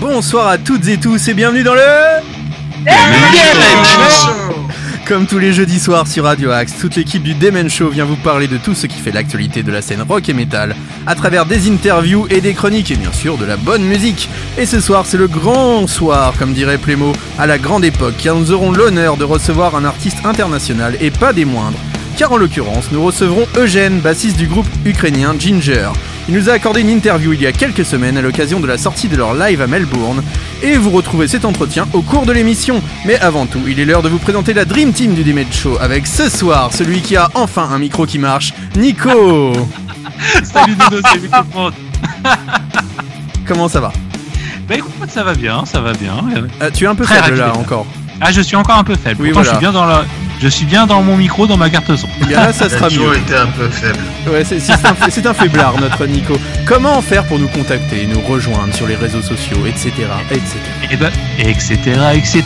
Bonsoir à toutes et tous et bienvenue dans le Comme tous les jeudis soirs sur Radio Axe, toute l'équipe du Demen Show vient vous parler de tout ce qui fait l'actualité de la scène rock et metal, à travers des interviews et des chroniques et bien sûr de la bonne musique. Et ce soir, c'est le grand soir, comme dirait Plémo, à la grande époque, car nous aurons l'honneur de recevoir un artiste international et pas des moindres. Car en l'occurrence, nous recevrons Eugène, bassiste du groupe ukrainien Ginger. Il nous a accordé une interview il y a quelques semaines à l'occasion de la sortie de leur live à Melbourne. Et vous retrouvez cet entretien au cours de l'émission. Mais avant tout, il est l'heure de vous présenter la Dream Team du Demet Show avec ce soir celui qui a enfin un micro qui marche, Nico. Salut Dodo, salut tout le monde. Comment ça va? Bah écoute, ça va bien, ça va bien. Euh, Tu es un peu Très faible là encore. Ah, je suis encore un peu faible. Oui, Pourtant, voilà. je suis bien dans la, je suis bien dans mon micro, dans ma carte son. Eh bien là, ça sera mieux. été un peu faible. Ouais, c'est un, faiblard notre Nico. Comment faire pour nous contacter, nous rejoindre sur les réseaux sociaux, etc. etc. Et ben, etc., etc.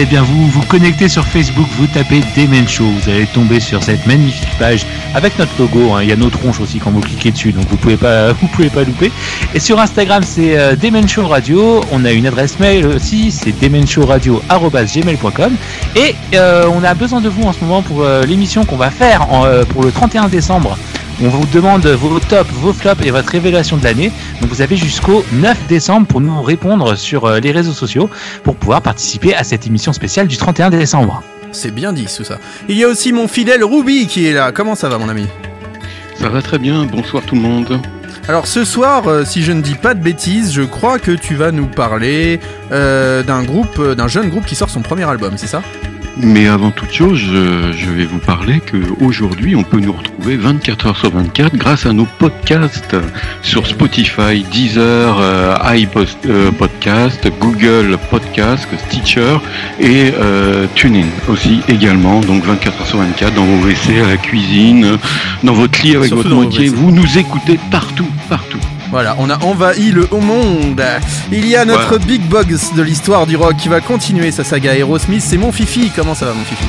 Et bien, vous vous connectez sur Facebook, vous tapez Demen Show, vous allez tomber sur cette magnifique page avec notre logo. hein. Il y a nos tronches aussi quand vous cliquez dessus, donc vous pouvez pas, vous pouvez pas louper. Et sur Instagram, c'est euh, Demen Show Radio. On a une adresse mail aussi, c'est demenshowradio@gmail.com. Et euh, on a besoin de vous en ce moment pour euh, l'émission qu'on va faire en, euh, pour le 31 décembre. On vous demande vos tops, vos flops et votre révélation de l'année. Donc vous avez jusqu'au 9 décembre pour nous répondre sur euh, les réseaux sociaux pour pouvoir participer à cette émission spéciale du 31 décembre. C'est bien dit tout ça. Il y a aussi mon fidèle Ruby qui est là. Comment ça va mon ami? Ça va très bien, bonsoir tout le monde. Alors ce soir, euh, si je ne dis pas de bêtises, je crois que tu vas nous parler euh, d'un groupe, euh, d'un jeune groupe qui sort son premier album, c'est ça? Mais avant toute chose, je, je vais vous parler qu'aujourd'hui, on peut nous retrouver 24 heures sur 24 grâce à nos podcasts sur Spotify, Deezer, euh, iPost, euh, Podcast, Google Podcast, Stitcher et euh, TuneIn aussi également. Donc 24 heures sur 24 dans vos WC, à la cuisine, dans votre lit avec Surtout votre moitié. Vous nous écoutez partout, partout. Voilà, on a envahi le haut monde. Il y a notre big box de l'histoire du rock qui va continuer sa saga Aerosmith. C'est mon Fifi. Comment ça va mon Fifi?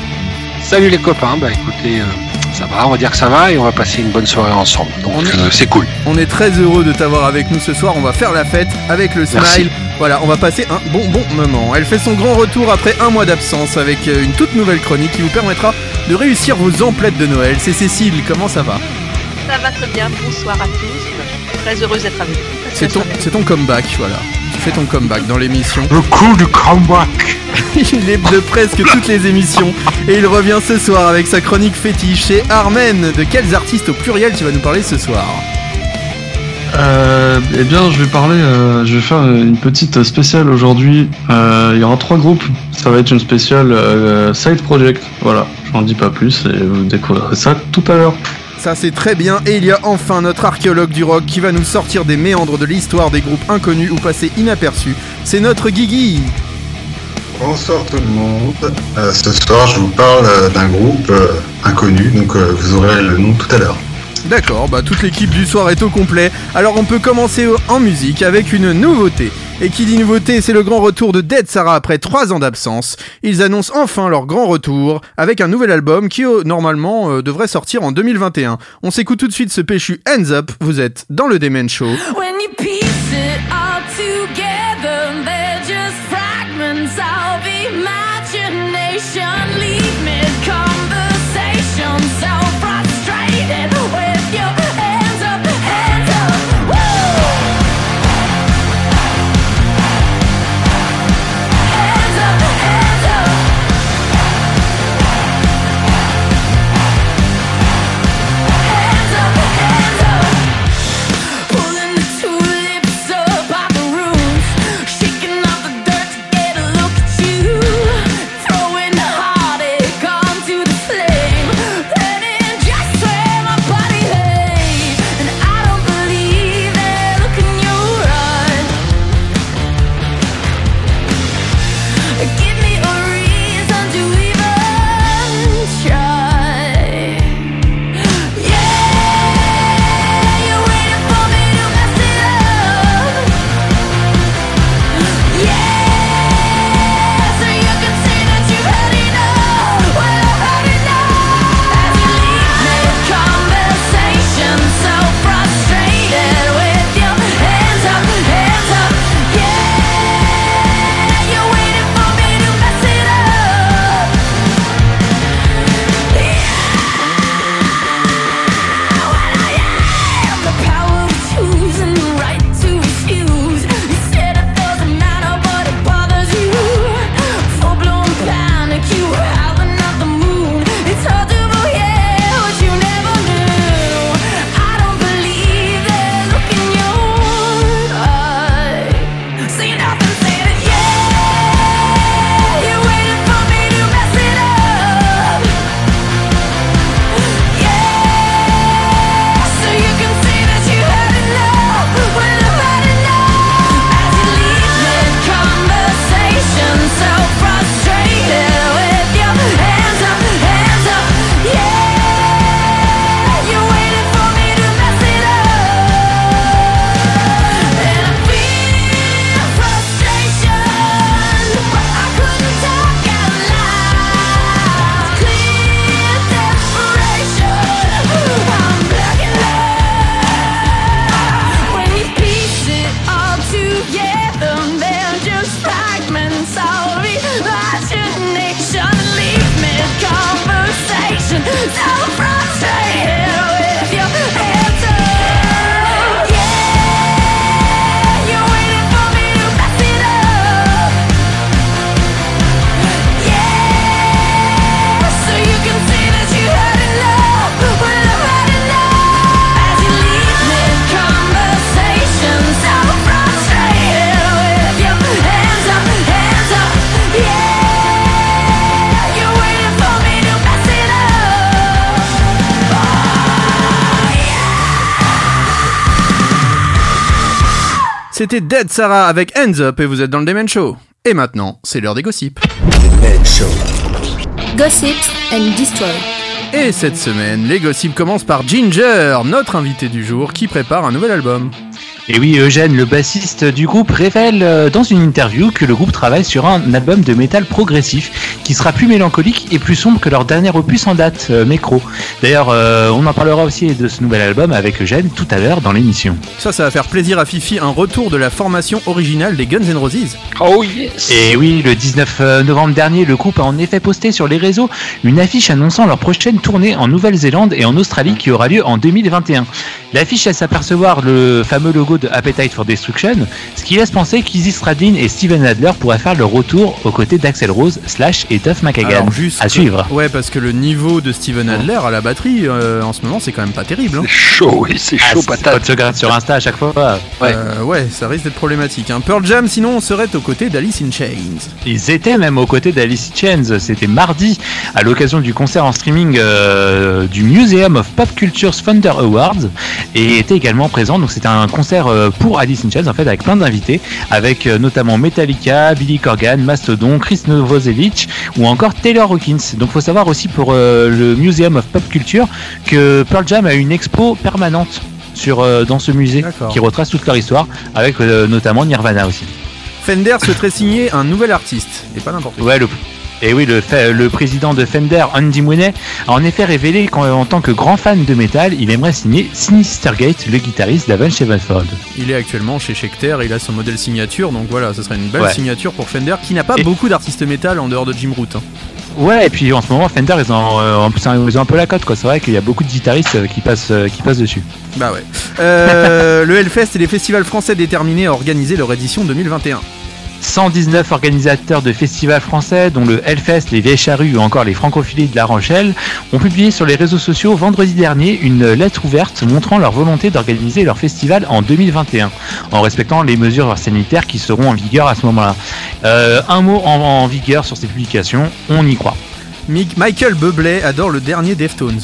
Salut les copains, bah écoutez, euh, ça va, on va dire que ça va et on va passer une bonne soirée ensemble. Donc euh, c'est cool. On est très heureux de t'avoir avec nous ce soir. On va faire la fête avec le smile. Merci. Voilà, on va passer un bon bon moment. Elle fait son grand retour après un mois d'absence avec euh, une toute nouvelle chronique qui vous permettra de réussir vos emplettes de Noël. C'est Cécile, comment ça va? Ça va très bien, bonsoir à tous. Très heureuse d'être avec vous. C'est ton, c'est ton comeback, voilà. Tu fais ton comeback dans l'émission. Le coup du comeback Il est de presque toutes les émissions et il revient ce soir avec sa chronique fétiche chez Armen. De quels artistes au pluriel tu vas nous parler ce soir Euh, eh bien, je vais parler, euh, je vais faire une petite spéciale aujourd'hui. Euh, il y aura trois groupes. Ça va être une spéciale euh, side project. Voilà, j'en dis pas plus et vous découvrirez ça tout à l'heure. Ça c'est très bien et il y a enfin notre archéologue du rock qui va nous sortir des méandres de l'histoire des groupes inconnus ou passés inaperçus. C'est notre Guigui. Bonsoir tout le monde. Euh, ce soir, je vous parle euh, d'un groupe euh, inconnu, donc vous aurez le nom tout à l'heure. D'accord, bah toute l'équipe du soir est au complet. Alors on peut commencer en musique avec une nouveauté. Et qui dit nouveauté, c'est le grand retour de Dead Sarah après 3 ans d'absence. Ils annoncent enfin leur grand retour avec un nouvel album qui euh, normalement euh, devrait sortir en 2021. On s'écoute tout de suite ce péchu Hands Up, vous êtes dans le Demen Show. C'était Dead Sarah avec Hands Up et vous êtes dans le Demen Show. Et maintenant, c'est l'heure des gossips. Gossip and Destroy. Et cette semaine, les gossips commencent par Ginger, notre invité du jour, qui prépare un nouvel album. Et oui, Eugène, le bassiste du groupe, révèle euh, dans une interview que le groupe travaille sur un album de métal progressif qui sera plus mélancolique et plus sombre que leur dernier opus en date, euh, Necro. D'ailleurs, euh, on en parlera aussi de ce nouvel album avec Eugène tout à l'heure dans l'émission. Ça, ça va faire plaisir à Fifi, un retour de la formation originale des Guns N' Roses. Oh yes Et oui, le 19 novembre dernier, le groupe a en effet posté sur les réseaux une affiche annonçant leur prochaine tournée en Nouvelle-Zélande et en Australie qui aura lieu en 2021. L'affiche laisse apercevoir le fameux logo de Appetite for Destruction, ce qui laisse penser qu'Izzy Stradlin et Steven Adler pourraient faire leur retour aux côtés d'Axel Rose, Slash et Duff McKagan. Alors, juste à suivre. Ouais, parce que le niveau de Steven Adler à la batterie, euh, en ce moment, c'est quand même pas terrible. hein. C'est chaud, oui, c'est Ah, chaud pas patate. de se gratter sur Insta à chaque fois. Ouais. Euh, ouais, ça risque d'être problématique. Hein. Pearl Jam, sinon, on serait aux côtés d'Alice in Chains. Ils étaient même aux côtés d'Alice Chains. C'était mardi à l'occasion du concert en streaming euh, du Museum of Pop Culture's Thunder Awards et était également présent. Donc c'était un concert pour Alice in Chains en fait avec plein d'invités, avec euh, notamment Metallica, Billy Corgan, Mastodon, Chris Novoselic ou encore Taylor Hawkins. Donc faut savoir aussi pour euh, le Museum of Pop Culture que Pearl Jam a une expo permanente sur euh, dans ce musée qui retrace toute leur histoire avec euh, notamment Nirvana aussi. Fender souhaiterait signer un nouvel artiste. Et pas n'importe qui. Ouais, le, et oui, le, président de Fender, Andy Mooney, a en effet révélé qu'en en tant que grand fan de métal, il aimerait signer Sinistergate, le guitariste d'Avenged Sevenfold. Il est actuellement chez Schecter, il a son modèle signature, donc voilà, ce serait une belle Ouais. signature pour Fender, qui n'a pas Et- beaucoup d'artistes métal en dehors de Jim Root. hein. Ouais, et puis en ce moment, Fender, ils ont, euh, ils ont un peu la cote, quoi. C'est vrai qu'il y a beaucoup de guitaristes euh, qui passent, euh, qui passent dessus. Bah ouais. Euh, le Hellfest et les festivals français déterminés à organiser leur édition 2021. 119 organisateurs de festivals français, dont le Hellfest, les Vieilles ou encore les Francophilies de La Rochelle, ont publié sur les réseaux sociaux vendredi dernier une lettre ouverte montrant leur volonté d'organiser leur festival en 2021, en respectant les mesures sanitaires qui seront en vigueur à ce moment-là. Euh, un mot en, vigueur sur ces publications, on y croit. Michael Bublé adore le dernier Deftones.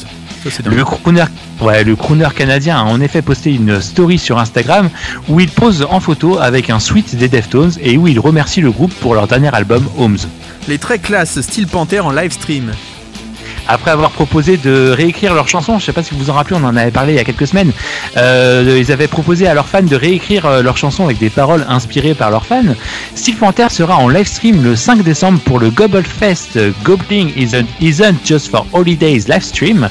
Ça. Le crooner, ouais, le crooner canadien a en effet posté une story sur Instagram où il pose en photo avec un suite des Deftones et où il remercie le groupe pour leur dernier album Homes. Les très classes Steel Panther en live stream. Après avoir proposé de réécrire leurs chansons, je sais pas si vous vous en rappelez, on en avait parlé il y a quelques semaines, euh, ils avaient proposé à leurs fans de réécrire euh, leurs chansons avec des paroles inspirées par leurs fans. Steel Panther sera en live stream le 5 décembre pour le Gobble Fest. Gobbling isn't, isn't Just for Holidays live stream,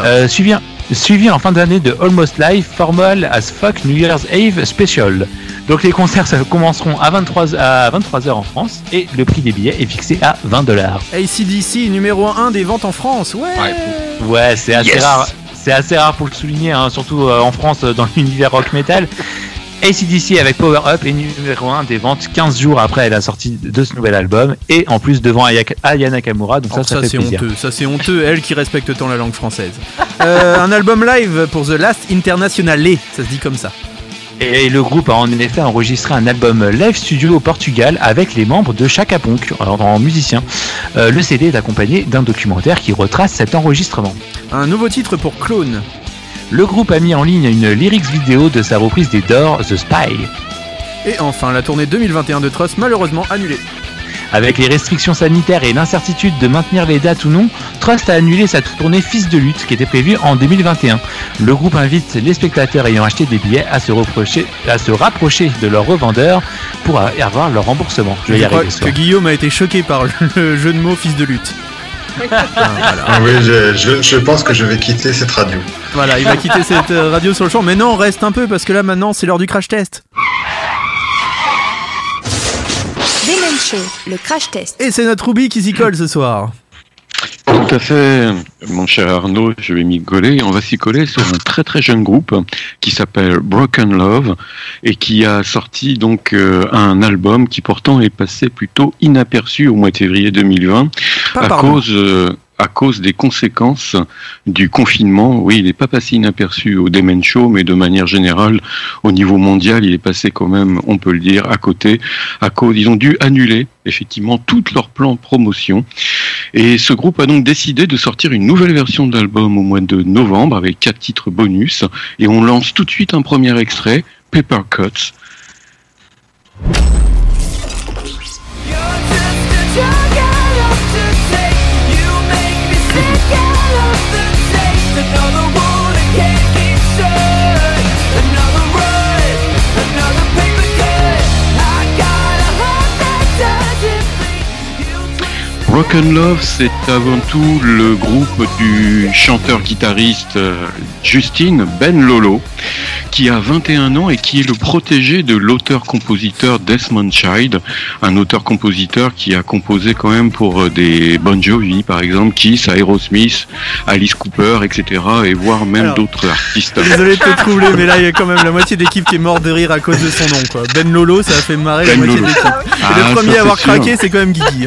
euh, suivi, suivi en fin d'année de Almost Live Formal as Fuck New Year's Eve Special. Donc les concerts ça, commenceront à 23 à 23h en France et le prix des billets est fixé à 20 dollars. ACDC numéro 1 des ventes en France. Ouais. Ouais, c'est assez Yes. rare. C'est assez rare pour le souligner, hein, surtout euh, en France euh, dans l'univers rock metal. ACDC avec Power Up est numéro 1 des ventes 15 jours après la sortie de ce nouvel album et en plus devant Aya, Aya Nakamura, donc Alors ça, ça, Oh, ça, fait c'est plaisir. honteux, ça c'est honteux, elle qui respecte tant la langue française. Euh, un album live pour The Last Internationale, ça se dit comme ça. Et le groupe a en effet enregistré un album live studio au Portugal avec les membres de Chaka alors en musicien. Euh, le CD est accompagné d'un documentaire qui retrace cet enregistrement. Un nouveau titre pour Clone. Le groupe a mis en ligne une lyrics vidéo de sa reprise des Doors, The Spy. Et enfin, la tournée 2021 de Trust malheureusement annulée. Avec les restrictions sanitaires et l'incertitude de maintenir les dates ou non, Trust a annulé sa tournée Fils de lutte qui était prévue en 2021. Le groupe invite les spectateurs ayant acheté des billets à se, reprocher, à se rapprocher de leurs revendeurs pour avoir leur remboursement. Je vais y arriver que. Guillaume a été choqué par le jeu de mots fils de lutte. Ah, voilà. Ah oui, je, je- je pense que je vais quitter cette radio. Voilà, il va quitter cette euh, radio sur le champ. Mais non, reste un peu parce que là maintenant c'est l'heure du crash test. Le crash test. Et c'est notre Ruby qui s'y colle ce soir. Tout à fait, mon cher Arnaud, je vais m'y coller. On va s'y coller sur un très très jeune groupe qui s'appelle Broken Love et qui a sorti donc euh, un album qui pourtant est passé plutôt inaperçu au mois de février 2020 Pas à cause euh, à cause des conséquences du confinement. Oui, il n'est pas passé inaperçu au Demen Show, mais de manière générale, au niveau mondial, il est passé quand même, on peut le dire, à côté. À cause, ils ont dû annuler effectivement tous leurs plans promotion. Et ce groupe a donc décidé de sortir une nouvelle version de l'album au mois de novembre avec quatre titres bonus. Et on lance tout de suite un premier extrait, Paper Cuts. Rock and Love, c'est avant tout le groupe du chanteur-guitariste euh, Justine Ben Lolo, qui a 21 ans et qui est le protégé de l'auteur-compositeur Desmond Child, un auteur-compositeur qui a composé quand même pour euh, des Bon Jovi, par exemple, Kiss, Aerosmith, Alice Cooper, etc., et voire même d'autres artistes. Désolé de te troubler, mais là il y a quand même la moitié d'équipe qui est morte de rire à cause de son nom. Quoi. Ben Lolo, ça a fait marrer Ben la moitié. Et Ah, le premier à avoir sûr. craqué, c'est quand même Guigui.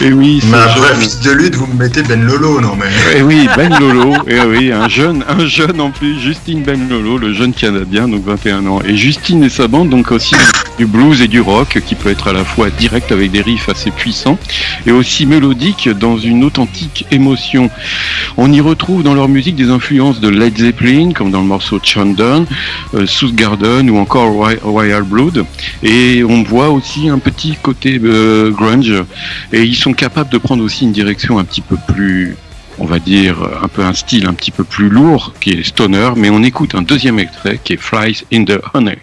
Et oui, Mais c'est après, jeune. fils de lutte, vous me mettez Ben Lolo, non mais. Et oui, Ben Lolo, et oui, un jeune, un jeune en plus, Justine Ben Lolo, le jeune Canadien, donc 21 ans. Et Justine et sa bande, donc aussi du blues et du rock, qui peut être à la fois direct avec des riffs assez puissants, et aussi mélodique dans une authentique émotion. On y retrouve dans leur musique des influences de Led Zeppelin, comme dans le morceau Chandon, euh, Garden ou encore Roy- Royal Blood, et on voit aussi un petit côté euh, grunge, et ils sont capables de prendre aussi une direction un petit peu plus on va dire un peu un style un petit peu plus lourd qui est stoner, mais on écoute un deuxième extrait qui est Flies in the Honey.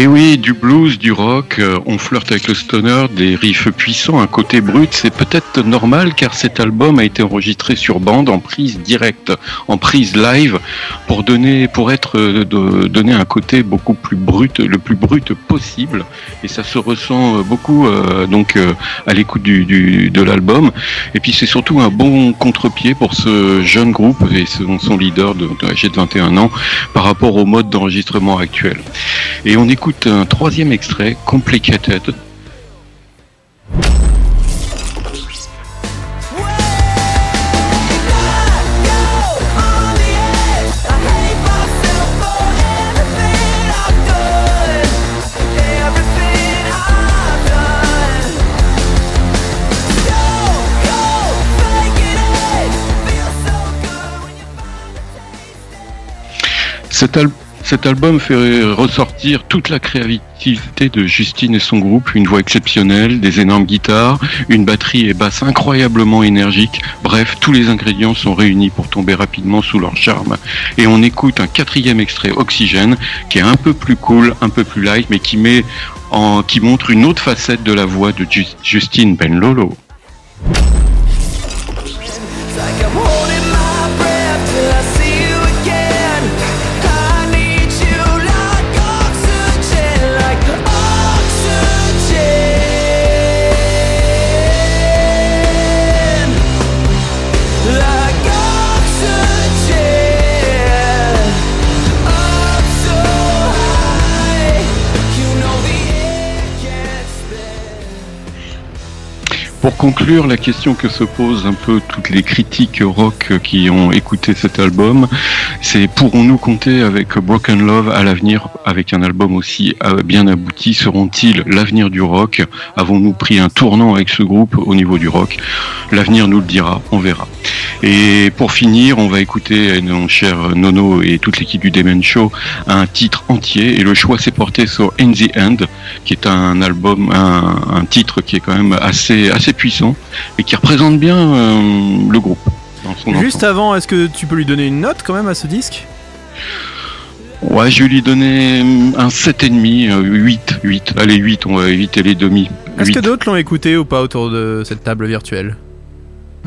Et oui, du blues, du rock, euh, on flirte avec le stoner, des riffs puissants, un côté brut, c'est peut-être normal car cet album a été enregistré sur bande en prise directe, en prise live pour donner pour être euh, donner un côté beaucoup plus brut, le plus brut possible et ça se ressent euh, beaucoup donc à l'écoute de l'album et puis c'est surtout un bon contre-pied pour ce jeune groupe et son, leader de, de âgé de 21 ans par rapport au mode d'enregistrement actuel. Et on écoute un troisième extrait, Complicated. Cet album fait ressortir toute la créativité de Justine et son groupe, une voix exceptionnelle, des énormes guitares, une batterie et basse incroyablement énergique. Bref, tous les ingrédients sont réunis pour tomber rapidement sous leur charme. Et on écoute un quatrième extrait, Oxygène, qui est un peu plus cool, un peu plus light, mais qui met en, qui montre une autre facette de la voix de Ju- Justine Ben Pour conclure, la question que se posent un peu toutes les critiques rock qui ont écouté cet album, c'est pourrons-nous compter avec Broken Love à l'avenir avec un album aussi euh, bien abouti? Seront-ils l'avenir du rock? Avons-nous pris un tournant avec ce groupe au niveau du rock? L'avenir nous le dira, on verra. Et pour finir, on va écouter nos chers Nono et toute l'équipe du Demen Show un titre entier. Et le choix s'est porté sur In the End, qui est un album, un, un titre qui est quand même assez assez puissant et qui représente bien euh, le groupe. dans son Juste avant, est-ce que tu peux lui donner une note quand même à ce disque? Ouais, je vais lui donner un 7,5, euh, 8, 8. Allez, 8, on va éviter les demi. Est-ce que 8. d'autres l'ont écouté ou pas autour de cette table virtuelle?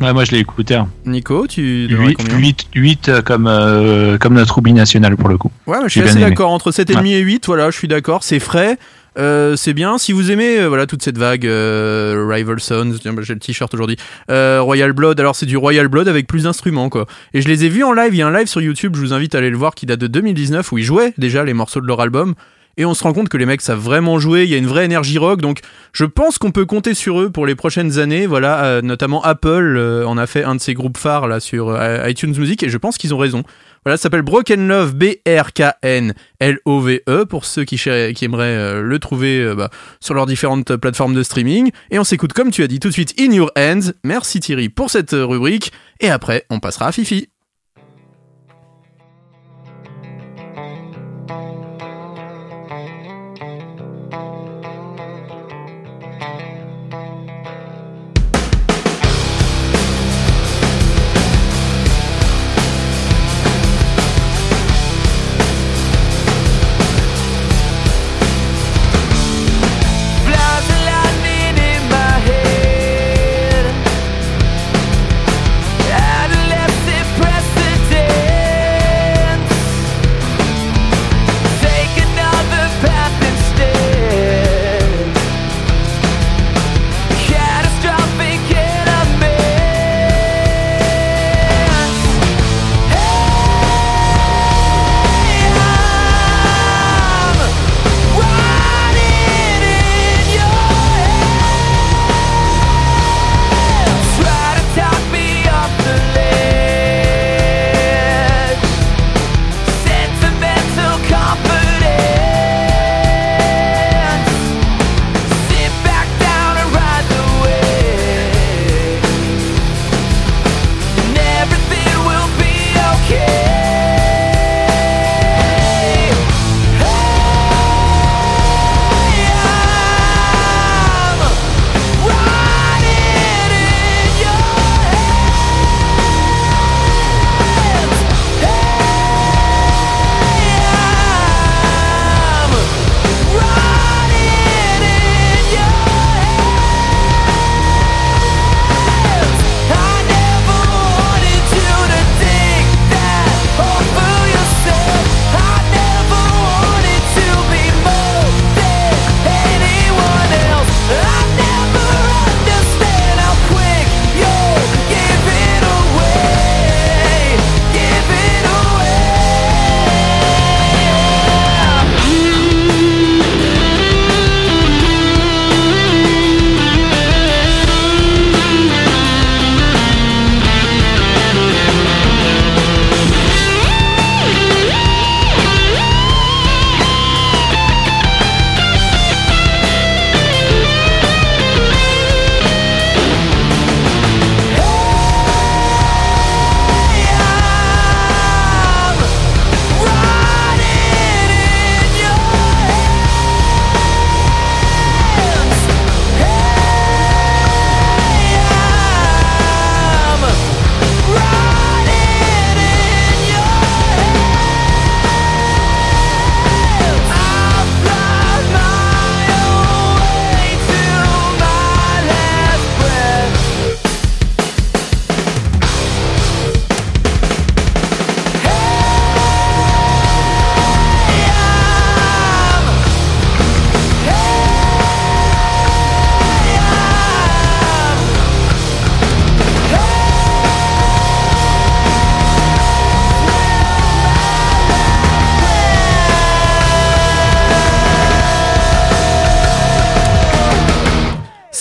Ouais, moi je l'ai écouté. hein. Nico, tu donnerais 8, combien? 8, 8 euh, comme, euh, comme notre Ruby national pour le coup. Ouais, mais je suis assez d'accord. Entre 7,5 et 8, voilà, je suis d'accord. C'est frais. Euh, c'est bien. Si vous aimez euh, voilà toute cette vague euh, Rival Sons, tiens, bah, j'ai le t-shirt aujourd'hui. Euh, Royal Blood, alors c'est du Royal Blood avec plus d'instruments quoi. Et je les ai vus en live. Il y a un live sur YouTube. Je vous invite à aller le voir qui date de 2019 où ils jouaient déjà les morceaux de leur album. et on se rend compte que les mecs savent vraiment jouer, il y a une vraie énergie rock, donc je pense qu'on peut compter sur eux pour les prochaines années. Voilà, notamment Apple en a fait un de ses groupes phares là sur iTunes Music et je pense qu'ils ont raison. Voilà, ça s'appelle Broken Love, B-R-K-N-L-O-V-E, pour ceux qui, aimeraient euh, le trouver euh, bah, sur leurs différentes plateformes de streaming. Et on s'écoute, comme tu as dit, tout de suite In Your Hands. Merci Thierry pour cette euh, rubrique. Et après, on passera à Fifi.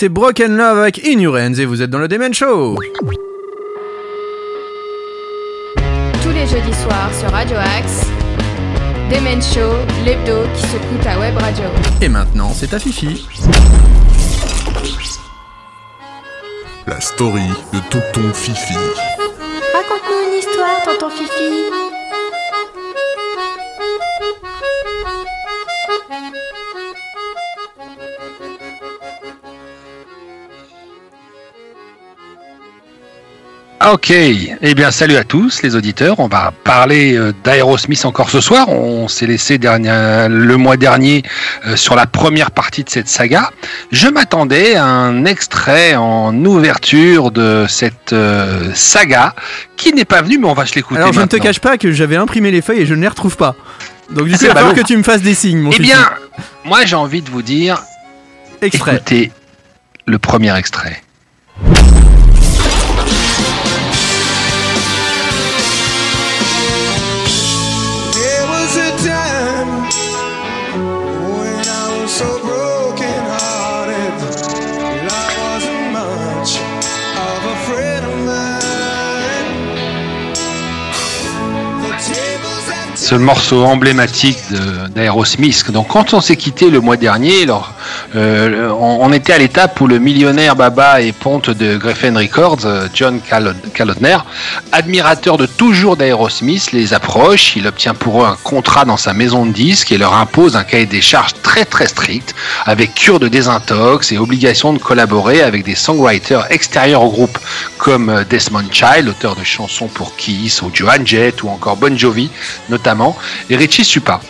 C'est Broken Love avec In Your Hands et vous êtes dans le Demen Show. Tous les jeudis soirs sur Radio Axe, Demen Show, l'hebdo qui secoue ta web radio. Et maintenant, c'est à Fifi. La story de Tonton Fifi. Raconte-nous une histoire, tonton Fifi. Ok, eh bien salut à tous les auditeurs. On va parler euh, d'Aerosmith encore ce soir. On s'est laissé dernier, le mois dernier euh, sur la première partie de cette saga. Je m'attendais à un extrait en ouverture de cette euh, saga qui n'est pas venu, mais on va se l'écouter. Alors je ne te cache pas que j'avais imprimé les feuilles et je ne les retrouve pas. Donc du coup, C'est il va falloir ballot. que tu me fasses des signes, mon Eh bien, moi j'ai envie de vous dire, Extrait. écoutez le premier extrait. Ce morceau emblématique d'Aerosmith. Donc quand on s'est quitté le mois dernier, alors, euh, on, était à l'étape où le millionnaire Baba et ponte de Griffin Records, euh, John Kalodner, admirateur de toujours d'Aerosmith, les approche. Il obtient pour eux un contrat dans sa maison de disques et leur impose un cahier des charges très très strict, avec cure de désintox et obligation de collaborer avec des songwriters extérieurs au groupe, comme euh, Desmond Child, auteur de chansons pour Kiss ou Joan Jett ou encore Bon Jovi notamment, et Richie Supa.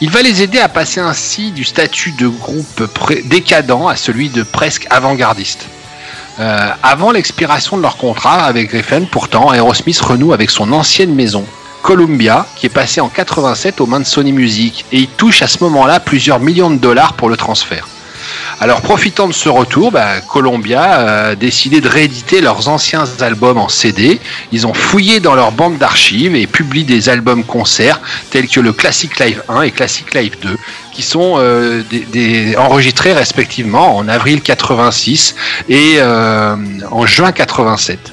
Il va les aider à passer ainsi du statut de groupe décadent à celui de presque avant-gardiste. Euh, avant l'expiration de leur contrat avec Griffin, pourtant, Aerosmith renoue avec son ancienne maison, Columbia, qui est passée en 87 aux mains de Sony Music, et il touche à ce moment-là plusieurs millions de dollars pour le transfert. Alors profitant de ce retour, bah, Columbia a décidé de rééditer leurs anciens albums en CD. Ils ont fouillé dans leur banque d'archives et publient des albums concerts tels que le Classic Live 1 et Classic Live 2 qui sont euh, enregistrés respectivement en avril 86 et euh, en juin 87.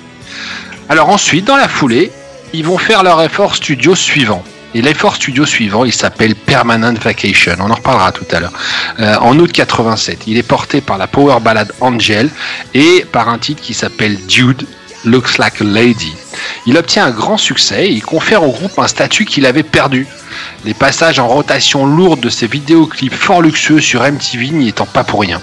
Alors ensuite, dans la foulée, ils vont faire leur effort studio suivant. Et l'effort studio suivant, il s'appelle Permanent Vacation. On en reparlera tout à l'heure. Euh, en août 87, il est porté par la power ballad Angel et par un titre qui s'appelle Dude Looks Like a Lady. Il obtient un grand succès et il confère au groupe un statut qu'il avait perdu. Les passages en rotation lourde de ces vidéoclips fort luxueux sur MTV n'y étant pas pour rien.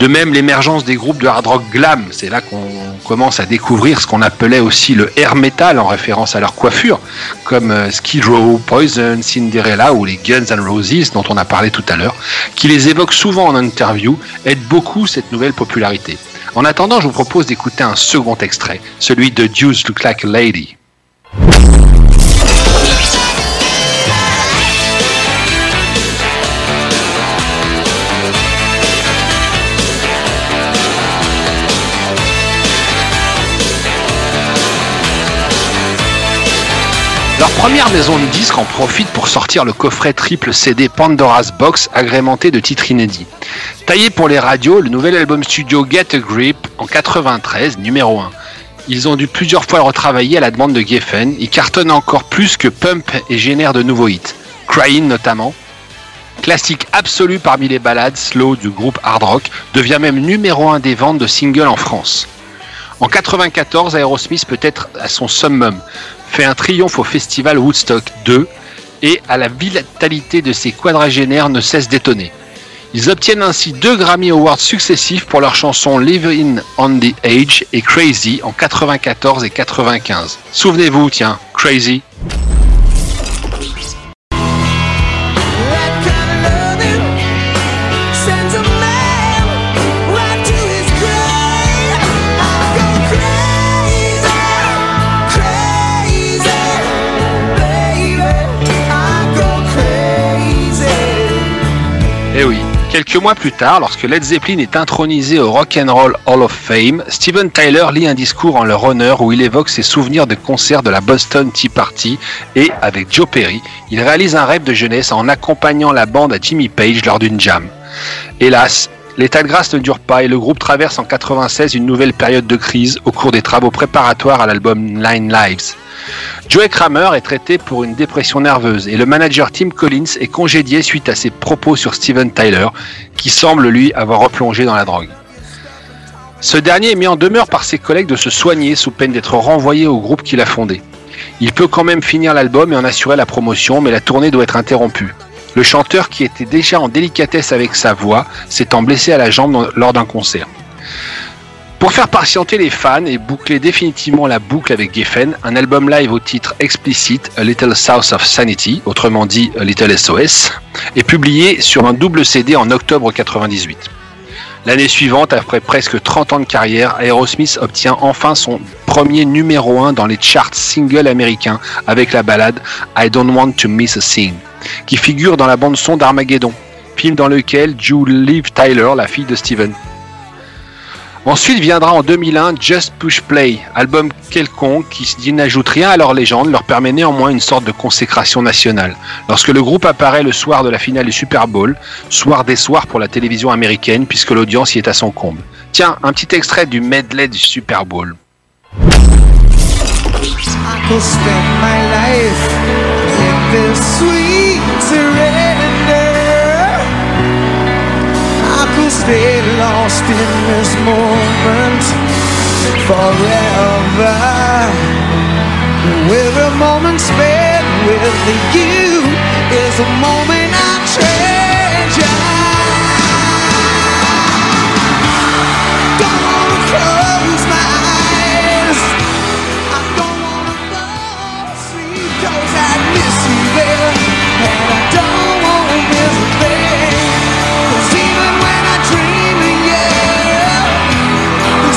De même, l'émergence des groupes de hard rock glam, c'est là qu'on commence à découvrir ce qu'on appelait aussi le air metal en référence à leur coiffure, comme euh, Skid Row, Poison, Cinderella ou les Guns N' Roses dont on a parlé tout à l'heure, qui les évoquent souvent en interview, aident beaucoup cette nouvelle popularité. En attendant, je vous propose d'écouter un second extrait, celui de Deuce Look Like a Lady. Leur première maison de disques en profite pour sortir le coffret triple CD Pandora's Box agrémenté de titres inédits. Taillé pour les radios, le nouvel album studio Get a Grip en 93, numéro 1. Ils ont dû plusieurs fois le retravailler à la demande de Geffen. Il cartonne encore plus que Pump et génère de nouveaux hits. Crying notamment. Classique absolu parmi les ballades slow du groupe hard rock, devient même numéro 1 des ventes de singles en France. En 94, Aerosmith peut être à son summum, fait un triomphe au festival Woodstock 2 et à la vitalité de ses quadragénaires ne cesse d'étonner. Ils obtiennent ainsi deux Grammy Awards successifs pour leurs chansons Living on the Edge et Crazy en 94 et 95. Souvenez-vous, tiens, Crazy. Quelques mois plus tard, lorsque Led Zeppelin est intronisé au Rock and Roll Hall of Fame, Steven Tyler lit un discours en leur honneur où il évoque ses souvenirs de concerts de la Boston Tea Party et, avec Joe Perry, il réalise un rêve de jeunesse en accompagnant la bande à Jimmy Page lors d'une jam. Hélas, l'état de grâce ne dure pas et le groupe traverse en 96 une nouvelle période de crise au cours des travaux préparatoires à l'album Nine Lives. Joey Kramer est traité pour une dépression nerveuse et le manager Tim Collins est congédié suite à ses propos sur Steven Tyler, qui semble lui avoir replongé dans la drogue. Ce dernier est mis en demeure par ses collègues de se soigner sous peine d'être renvoyé au groupe qu'il a fondé. Il peut quand même finir l'album et en assurer la promotion, mais la tournée doit être interrompue. Le chanteur, qui était déjà en délicatesse avec sa voix, s'étant blessé à la jambe lors d'un concert. Pour faire patienter les fans et boucler définitivement la boucle avec Geffen, un album live au titre explicite A Little South of Sanity, autrement dit Little SOS, est publié sur un double CD en octobre 98. L'année suivante, après presque 30 ans de carrière, Aerosmith obtient enfin son premier numéro 1 dans les charts singles américains avec la ballade I Don't Want to Miss a Thing, qui figure dans la bande son d'Armageddon, film dans lequel joue Liv Tyler, la fille de Steven. Ensuite viendra en 2001 Just Push Play, album quelconque qui, n'ajoute rien à leur légende, leur permet néanmoins une sorte de consécration nationale. Lorsque le groupe apparaît le soir de la finale du Super Bowl, soir des soirs pour la télévision américaine puisque l'audience y est à son comble. Tiens, un petit extrait du medley du Super Bowl. Stay lost in this moment forever. Every moment spent with you is a moment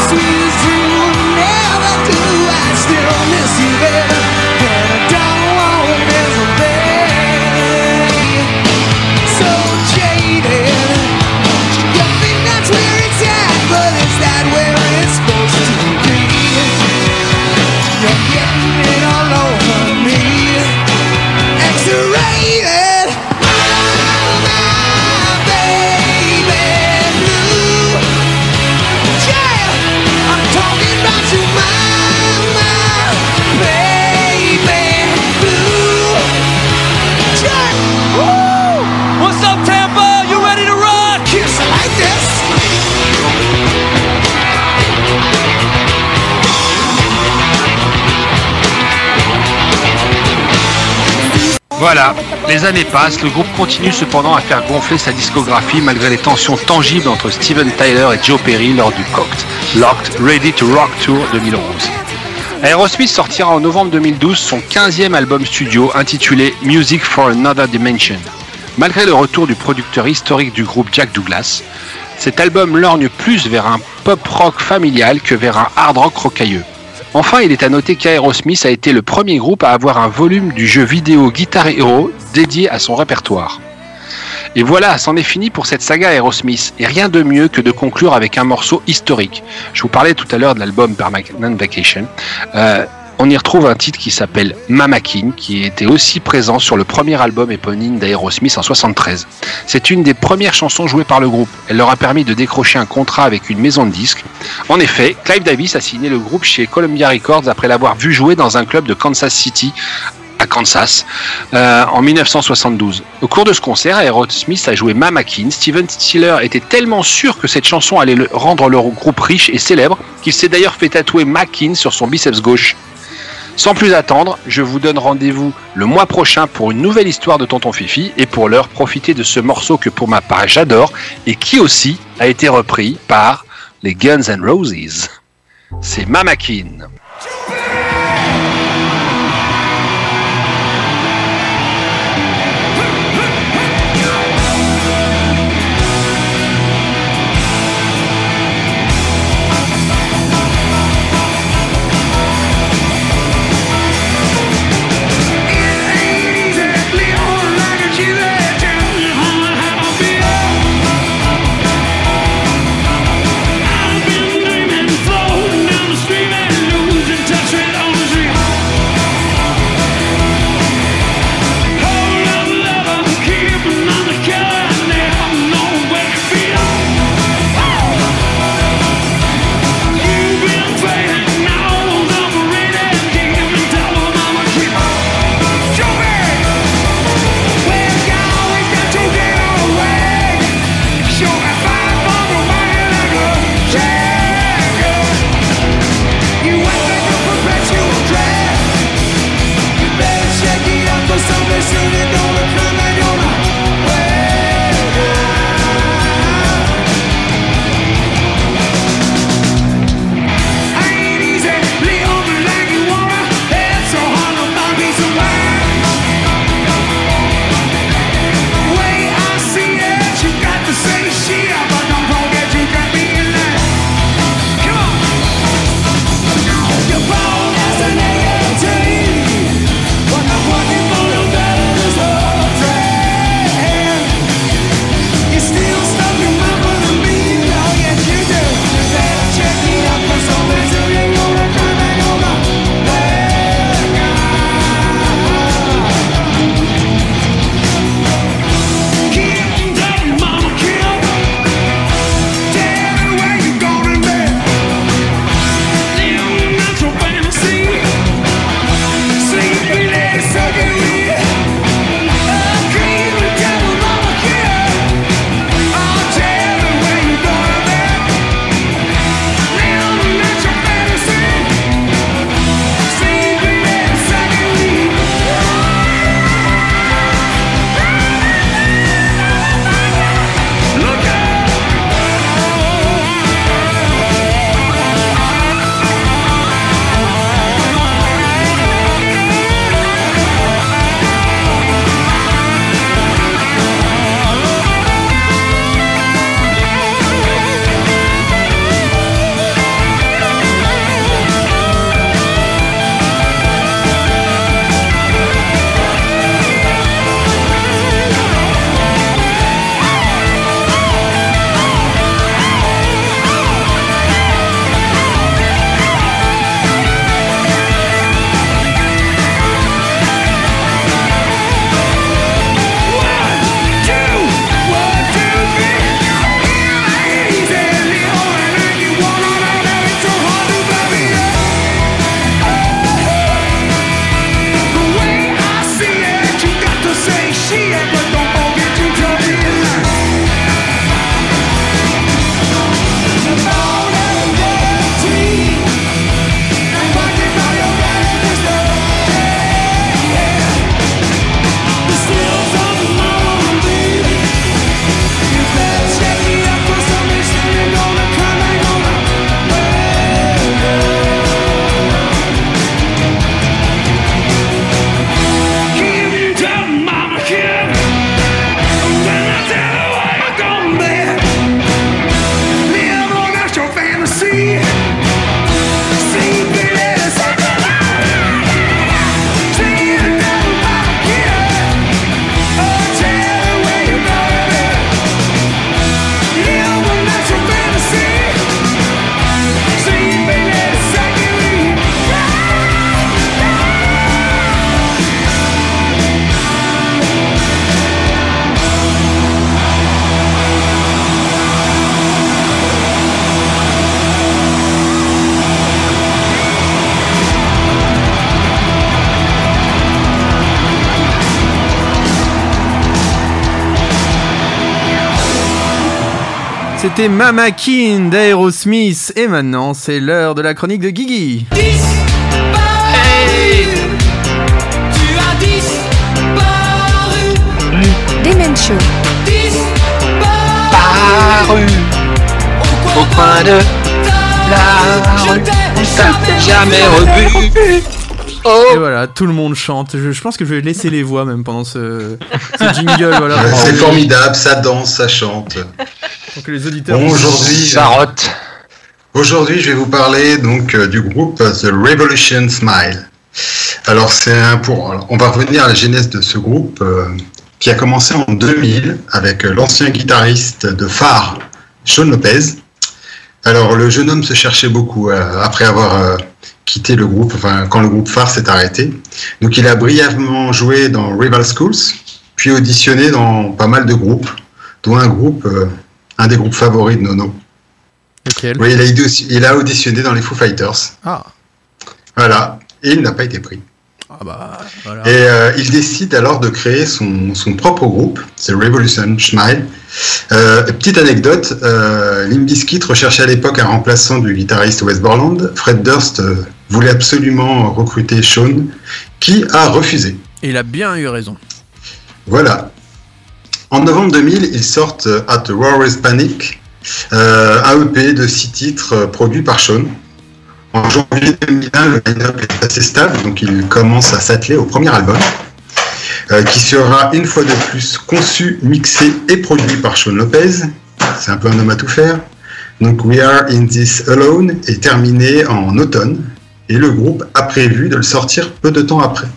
the Voilà, les années passent, le groupe continue cependant à faire gonfler sa discographie malgré les tensions tangibles entre Steven Tyler et Joe Perry lors du Cocked, Locked, Ready to Rock Tour 2011. Aerosmith sortira en novembre 2012 son 15e album studio intitulé Music for Another Dimension. Malgré le retour du producteur historique du groupe Jack Douglas, cet album lorgne plus vers un pop rock familial que vers un hard rock rocailleux. Enfin, il est à noter qu'Aerosmith a été le premier groupe à avoir un volume du jeu vidéo Guitar Hero dédié à son répertoire. Et voilà, c'en est fini pour cette saga Aerosmith, et rien de mieux que de conclure avec un morceau historique. Je vous parlais tout à l'heure de l'album Permanent Vacation. Euh, on y retrouve un titre qui s'appelle Mama King, qui était aussi présent sur le premier album éponyme d'Aerosmith en 73. C'est une des premières chansons jouées par le groupe. Elle leur a permis de décrocher un contrat avec une maison de disques. En effet, Clive Davis a signé le groupe chez Columbia Records après l'avoir vu jouer dans un club de Kansas City à Kansas euh, en 1972. Au cours de ce concert, Aerosmith a joué Mama King. Steven Stiller était tellement sûr que cette chanson allait rendre leur groupe riche et célèbre qu'il s'est d'ailleurs fait tatouer Makin sur son biceps gauche. Sans plus attendre, je vous donne rendez-vous le mois prochain pour une nouvelle histoire de Tonton Fifi et pour l'heure, profitez de ce morceau que pour ma part j'adore et qui aussi a été repris par les Guns N' Roses. C'est Mamakin. C'était Mama Kin d'Aerosmith et maintenant c'est l'heure de la chronique de Guigui. Tu as disparu, Demen Show. Paru au coin de la rue, jamais revu. Oh. Et voilà, tout le monde chante. Je, je pense que je vais laisser les voix même pendant ce, ce jingle. Voilà, C'est formidable, ça danse, ça chante. Que les auditeurs. Aujourd'hui, Charotte. Aujourd'hui, je vais vous parler donc euh, du groupe euh, The Revolution Smile. Alors, c'est un pour. alors, on va revenir à la genèse de ce groupe euh, qui a commencé en 2000 avec euh, l'ancien guitariste de Phare, Sean Lopez. Alors, le jeune homme se cherchait beaucoup euh, après avoir euh, quitté le groupe, enfin quand le groupe Phare s'est arrêté. Donc, il a brièvement joué dans Rival Schools, puis auditionné dans pas mal de groupes, dont un groupe, euh, un des groupes favoris de Nono. Lequel? Oui, il a, audi- il a auditionné dans les Foo Fighters. Ah, Voilà. Et il n'a pas été pris. ah bah voilà. Et euh, il décide alors de créer son, son propre groupe, c'est Revolution Smile. Euh, petite anecdote, euh, Limp Bizkit recherchait à l'époque un remplaçant du guitariste Wes Borland. Fred Durst euh, voulait absolument recruter Sean, qui a refusé. Et il a bien eu raison. Voilà. En novembre 2000, ils sortent euh, At the is Panic, euh, un EP de six titres euh, produits par Sean. En janvier 2001, le line-up est assez stable, donc il commence à s'atteler au premier album, euh, qui sera une fois de plus conçu, mixé et produit par Sean Lopez. C'est un peu un homme à tout faire. Donc We Are in This Alone est terminé en automne, et le groupe a prévu de le sortir peu de temps après.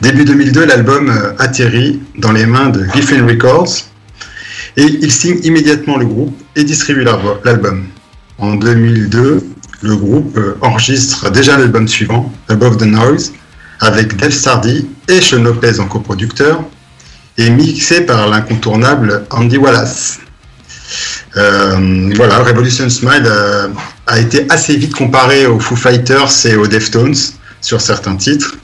Début 2002, l'album euh, atterrit dans les mains de Giffen Records et il signe immédiatement le groupe et distribue l'album. En 2002, le groupe euh, enregistre déjà l'album suivant, Above the Noise, avec Dave Sardy et Sean Lopez en coproducteur et mixé par l'incontournable Andy Wallace. Euh, voilà, Revolution Smile a été assez vite comparé aux Foo Fighters et aux Deftones sur certains titres.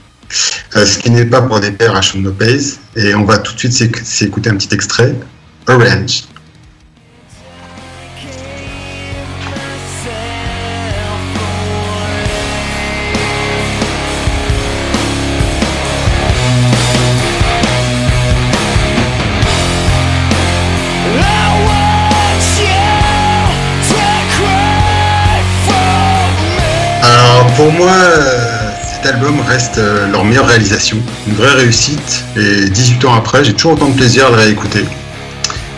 Euh, ce qui n'est pas pour des pairs à Sean Lopez. Et on va tout de suite s'éc- s'écouter un petit extrait. Orange. Alors pour moi, album reste euh, leur meilleure réalisation, une vraie réussite. Et 18 ans après, j'ai toujours autant de plaisir à le réécouter.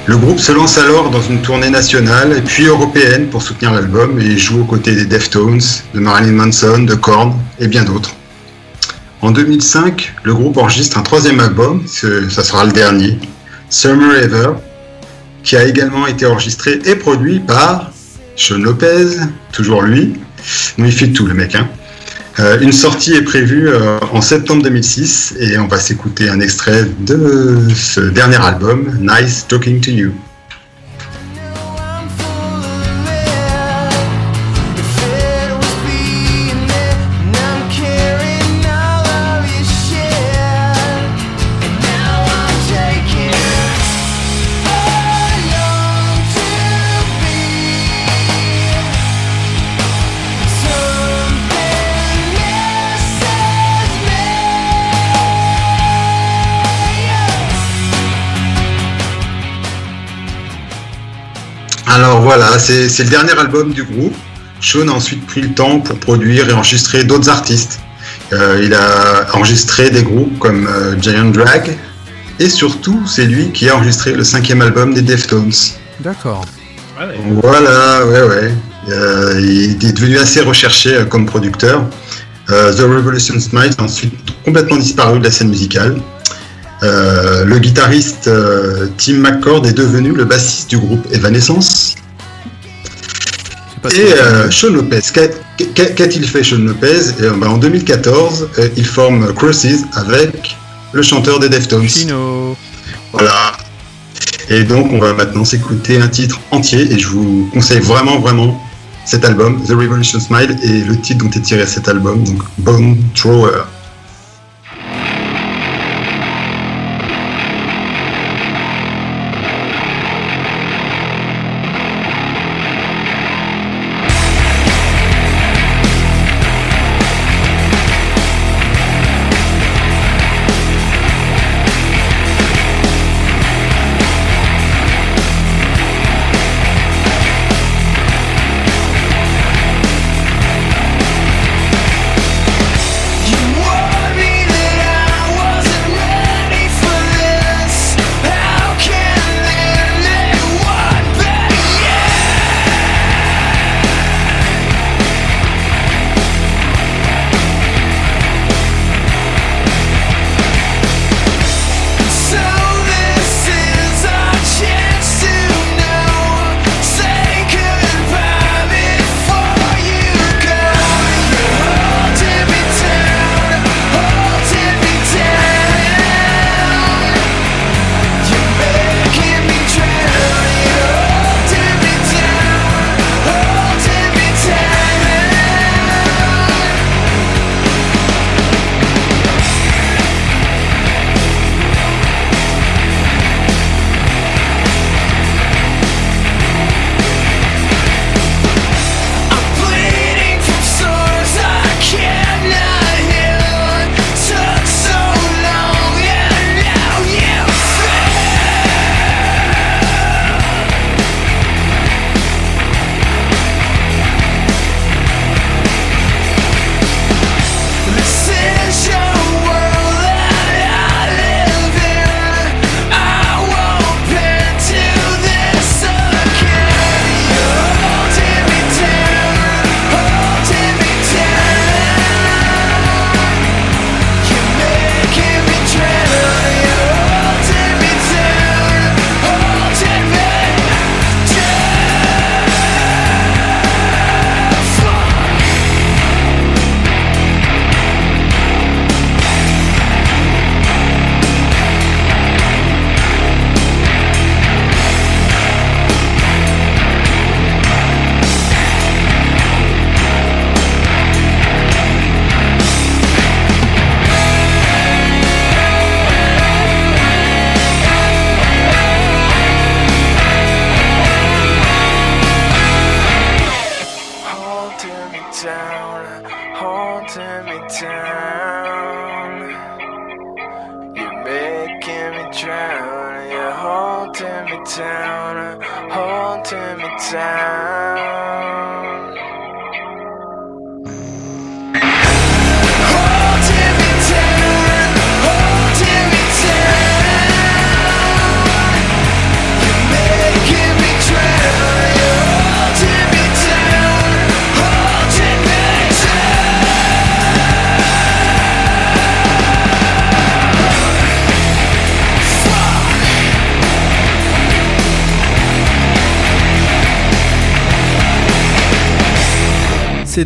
Le groupe se lance alors dans une tournée nationale et puis européenne pour soutenir l'album et joue aux côtés des Deftones, de Marilyn Manson, de Korn et bien d'autres. En 2005, le groupe enregistre un troisième album, ça sera le dernier, Summer Ever, qui a également été enregistré et produit par Sean Lopez, toujours lui. Non, il fait tout le mec. Hein. Euh, une sortie est prévue euh, en septembre 2006 et on va s'écouter un extrait de ce dernier album, Nice Talking to You. Voilà, c'est le dernier album du groupe. Sean a ensuite pris le temps pour produire et enregistrer d'autres artistes. Euh, il a enregistré des groupes comme euh, Giant Drag et surtout c'est lui qui a enregistré le cinquième album des Deftones. D'accord. Voilà, ouais, ouais. Euh, il est devenu assez recherché euh, comme producteur. Euh, The Revolution Smile a ensuite complètement disparu de la scène musicale. Euh, le guitariste euh, Tim McCord est devenu le bassiste du groupe Evanescence. Et euh, Sean Lopez, qu'a- qu'a- qu'a-t-il fait Sean Lopez? Eh ben, En 2014, euh, il forme Crosses avec le chanteur des Deftones. Chino. Voilà. Et donc, on va maintenant s'écouter un titre entier et je vous conseille vraiment, vraiment cet album, The Revolution Smile, et le titre dont est tiré cet album, donc Bone Thrower.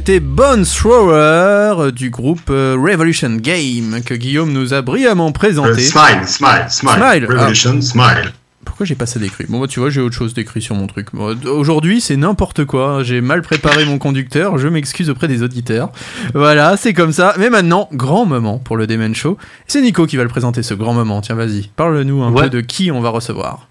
C'était Bone Thrower euh, du groupe euh, Revolution Game que Guillaume nous a brillamment présenté. Euh, smile, smile, smile. Smile, ah. Revolution, smile. Pourquoi j'ai pas ça décrit? Bon, bah, tu vois, j'ai autre chose décrit sur mon truc. Bon, Aujourd'hui, c'est n'importe quoi. J'ai mal préparé mon conducteur. Je m'excuse auprès des auditeurs. Voilà, c'est comme ça. Mais maintenant, grand moment pour le Demen Show. C'est Nico qui va le présenter, ce grand moment. Tiens, vas-y. Parle-nous un Ouais. peu de qui on va recevoir.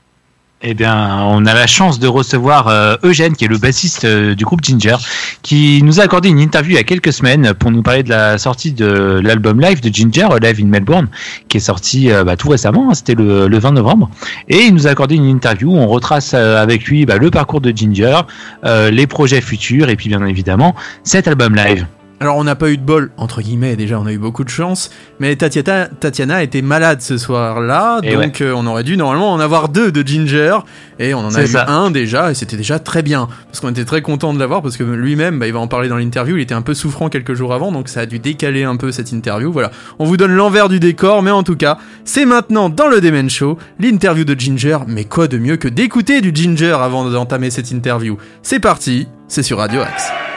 Eh bien, on a la chance de recevoir euh, Eugène, qui est le bassiste euh, du groupe Ginger, qui nous a accordé une interview il y a quelques semaines pour nous parler de la sortie de l'album live de Ginger, Live in Melbourne, qui est sorti euh, bah, tout récemment, hein, c'était le, le 20 novembre. Et il nous a accordé une interview où on retrace euh, avec lui bah, le parcours de Ginger, les projets futurs et puis bien évidemment cet album live. Alors, on n'a pas eu de bol, entre guillemets, déjà, on a eu beaucoup de chance. Mais Tatiana, Tatiana était malade ce soir-là. Et Donc, euh, on aurait dû normalement en avoir deux de Ginger. Et on en a eu ça. un déjà. Et c'était déjà très bien. Parce qu'on était très content de l'avoir. Parce que lui-même, bah, il va en parler dans l'interview. Il était un peu souffrant quelques jours avant. Donc, ça a dû décaler un peu cette interview. Voilà. On vous donne l'envers du décor. Mais en tout cas, c'est maintenant dans le Demen Show. L'interview de Ginger. Mais quoi de mieux que d'écouter du Ginger avant d'entamer cette interview C'est parti. C'est sur Radio Axe.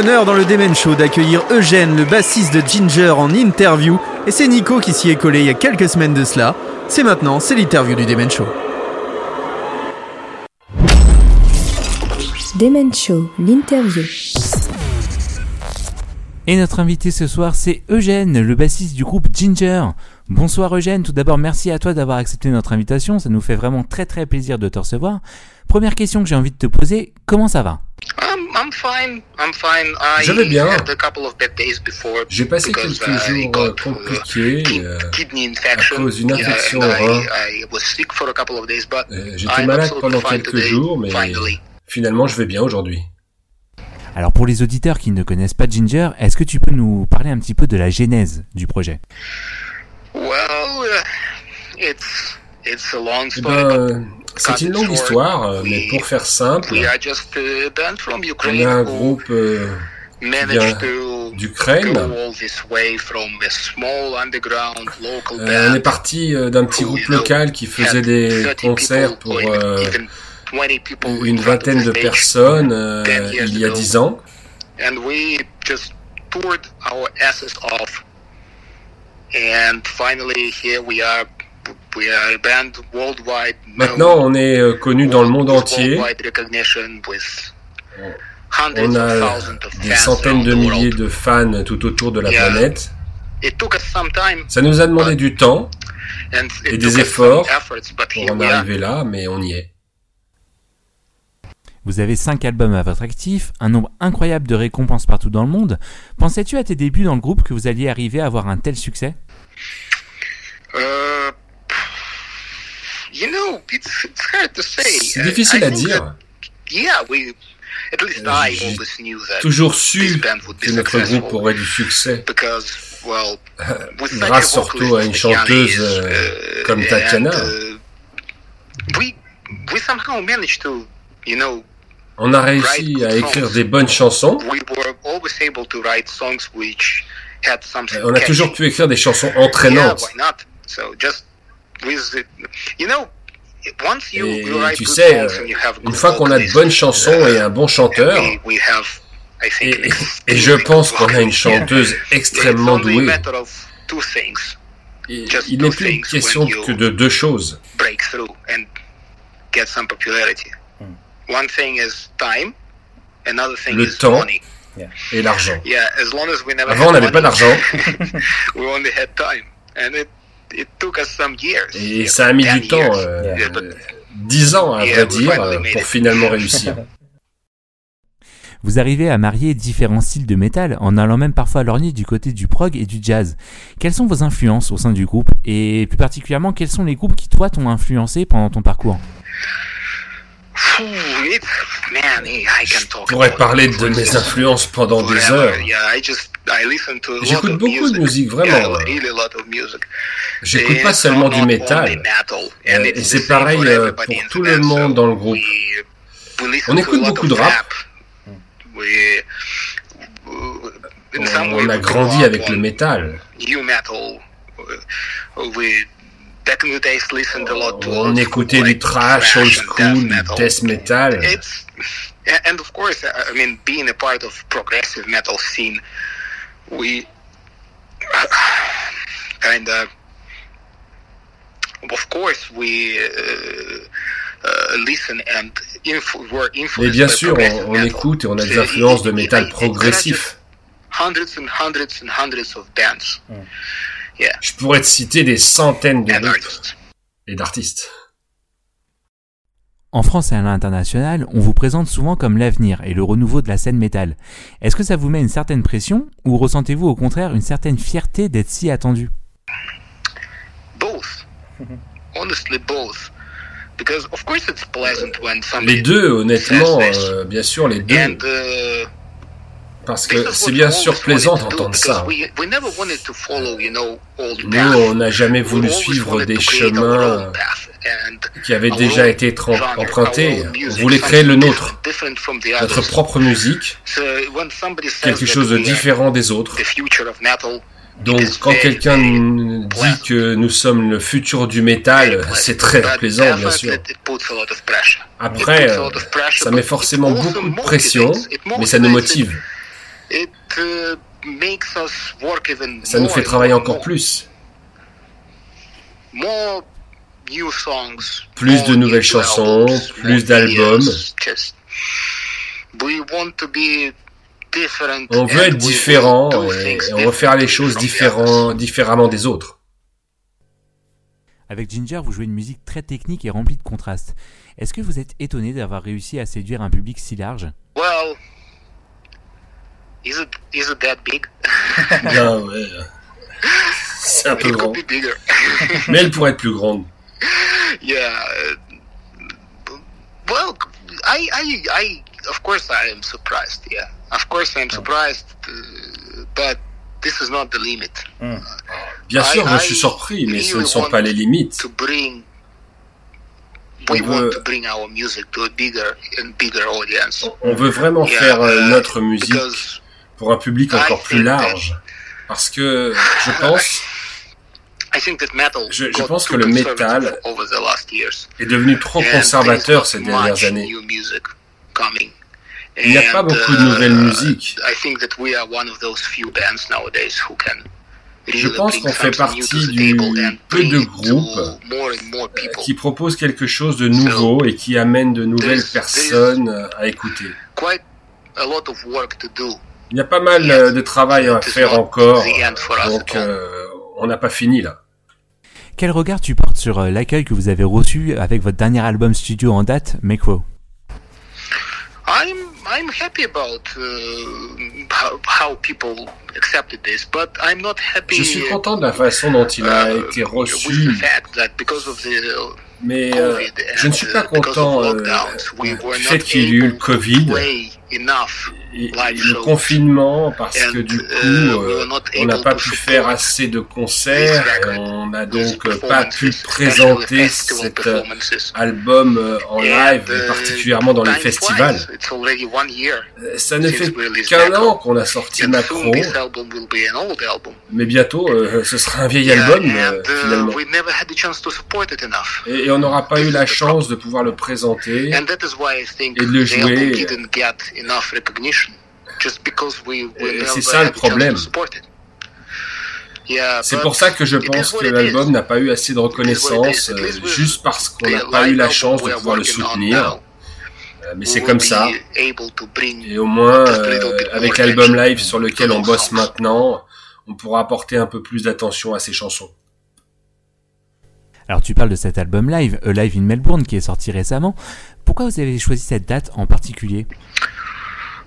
L'honneur dans le Demen Show d'accueillir Eugène, le bassiste de Ginger, en interview. Et c'est Nico qui s'y est collé il y a quelques semaines de cela. C'est maintenant, c'est l'interview du Demen Show. Demen Show, l'interview. Et notre invité ce soir, c'est Eugène, le bassiste du groupe Ginger. Bonsoir Eugène, tout d'abord merci à toi d'avoir accepté notre invitation, ça nous fait vraiment très très plaisir de te recevoir. Première question que j'ai envie de te poser, comment ça va? Je vais bien. had a couple of bad days before J'ai passé quelques uh, I jours euh, compliqués euh, kidney à cause d'une infection au rein. I, I was sick for a couple of days, but Euh, J'étais malade pendant quelques jours, mais finalement je vais bien aujourd'hui. Alors pour les auditeurs qui ne connaissent pas Ginger, est-ce que tu peux nous parler un petit peu de la genèse du projet? Well, uh, it's it's a long Eh story, ben, but euh, c'est une longue histoire, euh, mais pour faire simple, we are just a band from on Ukraine est un groupe euh, d'Ukraine. a Euh, on est parti d'un petit groupe local qui faisait des concerts pour euh, une vingtaine de personnes il y a dix ans. and we just toured our asses off. And finally, here we are. Maintenant, on est euh, connu dans le monde entier. On hundreds of a thousands of des fans centaines de milliers de fans tout autour de la planète. It took us some time Ça nous a demandé du temps and et des efforts pour en we are. arriver là, mais on y est. Vous avez 5 albums à votre actif, un nombre incroyable de récompenses partout dans le monde. Pensais-tu à tes débuts dans le groupe que vous alliez arriver à avoir un tel succès? Uh, you know, it's, it's hard to say. C'est difficile I à think dire. that, yeah, we, at least I always knew that Toujours su que notre groupe aurait du succès because, well, grâce surtout à une chanteuse euh, uh, comme and, Tatiana. uh, we we somehow managed to, you know, On a réussi à écrire des bonnes chansons. we were always able to write songs which had something. On a toujours pu écrire des chansons entraînantes. Et you write tu sais, songs euh, and you have une fois qu'on a de bonnes chansons et un bon chanteur, we, we have, I think, et, et je pense qu'on a une chanteuse extrêmement douée. Il n'est plus question que de deux choses. break through and get some popularity. One thing is time, another thing Le is temps money. et l'argent. Avant, on had n'avait pas d'argent. it took us some years. Et ça a mis du temps, euh, Yeah, dix ans à Yeah, vrai dire, finally euh, pour finalement réussir. Vous arrivez à marier différents styles de métal en allant même parfois lorgner du côté du prog et du jazz. Quelles sont vos influences au sein du groupe? Et plus particulièrement quels sont les groupes qui toi t'ont influencé pendant ton parcours? Phew, it, man, I can talk Je pourrais parler de mes influences pendant des heures. J'écoute beaucoup de musique, vraiment. J'écoute pas seulement du métal. Et c'est pareil euh, pour tout le monde dans le groupe. On écoute beaucoup de rap. On a grandi avec le métal. Back in the days listened a lot to On old écoutait school, du like trash, old and school, death metal. death metal. It's and of course, I mean, being a part of progressive metal scene, we kind of, of course, we uh, uh, listen and influ- were Mais influenced bien by sûr, progressive on, on metal. écoute et on a des influences de métal it- it progressif. Hundreds and hundreds and hundreds of bands. Yeah. Je pourrais te citer des centaines de And groupes et d'artistes. En France et à l'international, on vous présente souvent comme l'avenir et le renouveau de la scène métal. Est-ce que ça vous met une certaine pression ou ressentez-vous au contraire une certaine fierté d'être si attendu? Both. Honestly, both. Because of course it's pleasant when somebody Les deux, honnêtement, euh, bien sûr, les deux. And uh, Parce que c'est bien sûr plaisant d'entendre ça. Nous, on n'a jamais voulu suivre des chemins qui avaient déjà été empruntés. On voulait créer le nôtre, notre propre musique, quelque chose de différent des autres. Donc quand quelqu'un dit que nous sommes le futur du métal, c'est très plaisant bien sûr. Après, ça met forcément beaucoup de pression, mais ça nous motive. Ça nous fait travailler encore plus. Plus de nouvelles chansons, plus d'albums. On veut être différent et, on veut faire les choses différemment des autres. Avec Ginger, vous jouez une musique très technique et remplie de contrastes. Est-ce que vous êtes étonné d'avoir réussi à séduire un public si large? Well, is it, is it that big? Non, ouais. C'est un peu grand. Mais elle pourrait être plus grande. Yeah. Well, I, I, I, of course I am surprised, yeah. Of course I'm surprised, uh, but this is not the limit. Bien sûr, je suis surpris, mais ce ne sont pas les limites. To bring, On we want veut, to bring our music to a bigger and bigger audience. on veut vraiment faire euh, uh, notre musique pour un public encore plus large. Parce que je pense I think that metal Je- pense que le métal est devenu trop conservateur ces dernières années. Il n'y a pas beaucoup de nouvelles uh, musiques. I think that we are one of those few bands nowadays who can Je pense qu'on fait partie du peu de groupes qui proposent quelque chose de nouveau et qui amènent de nouvelles personnes à écouter. Il y a pas mal euh, de travail à faire encore, donc euh, on n'a pas fini là. Quel regard tu portes sur euh, l'accueil que vous avez reçu avec votre dernier album studio en date, Macro I'm I'm happy about uh, how, how people accepted this, but I'm not happy Je suis content de la façon dont il a été with reçu, the fact that because of the mais euh, je ne suis uh, pas of content du fait qu'il y ait eu le able to Covid le confinement parce que du coup uh, euh, were not on n'a pas pu faire assez de concerts on n'a donc euh, pas pu présenter cet euh, album euh, en live et particulièrement dans les festivals. flies. It's already one year. Euh, Ça ne fait qu'un an qu'on a sorti And Macro, soon this album will be an old album. mais bientôt euh, ce sera un vieil album and euh, finalement. we never had the chance to support it enough. Et, et on n'aura pas eu la chance de pouvoir le présenter. And that is why I think Et de le jouer. Didn't get enough recognition, just because we, we Et c'est ça le problème. C'est pour ça que je pense que l'album n'a pas eu assez de reconnaissance euh, juste parce qu'on the n'a pas eu live la album chance de pouvoir le soutenir. Euh, Mais we c'est comme be ça. able to bring Et au moins, just a little euh, avec l'album attention live sur lequel to on bosse songs. maintenant, on pourra apporter un peu plus d'attention à ces chansons. Alors tu parles de cet album live, A Live in Melbourne, qui est sorti récemment. Pourquoi vous avez choisi cette date en particulier?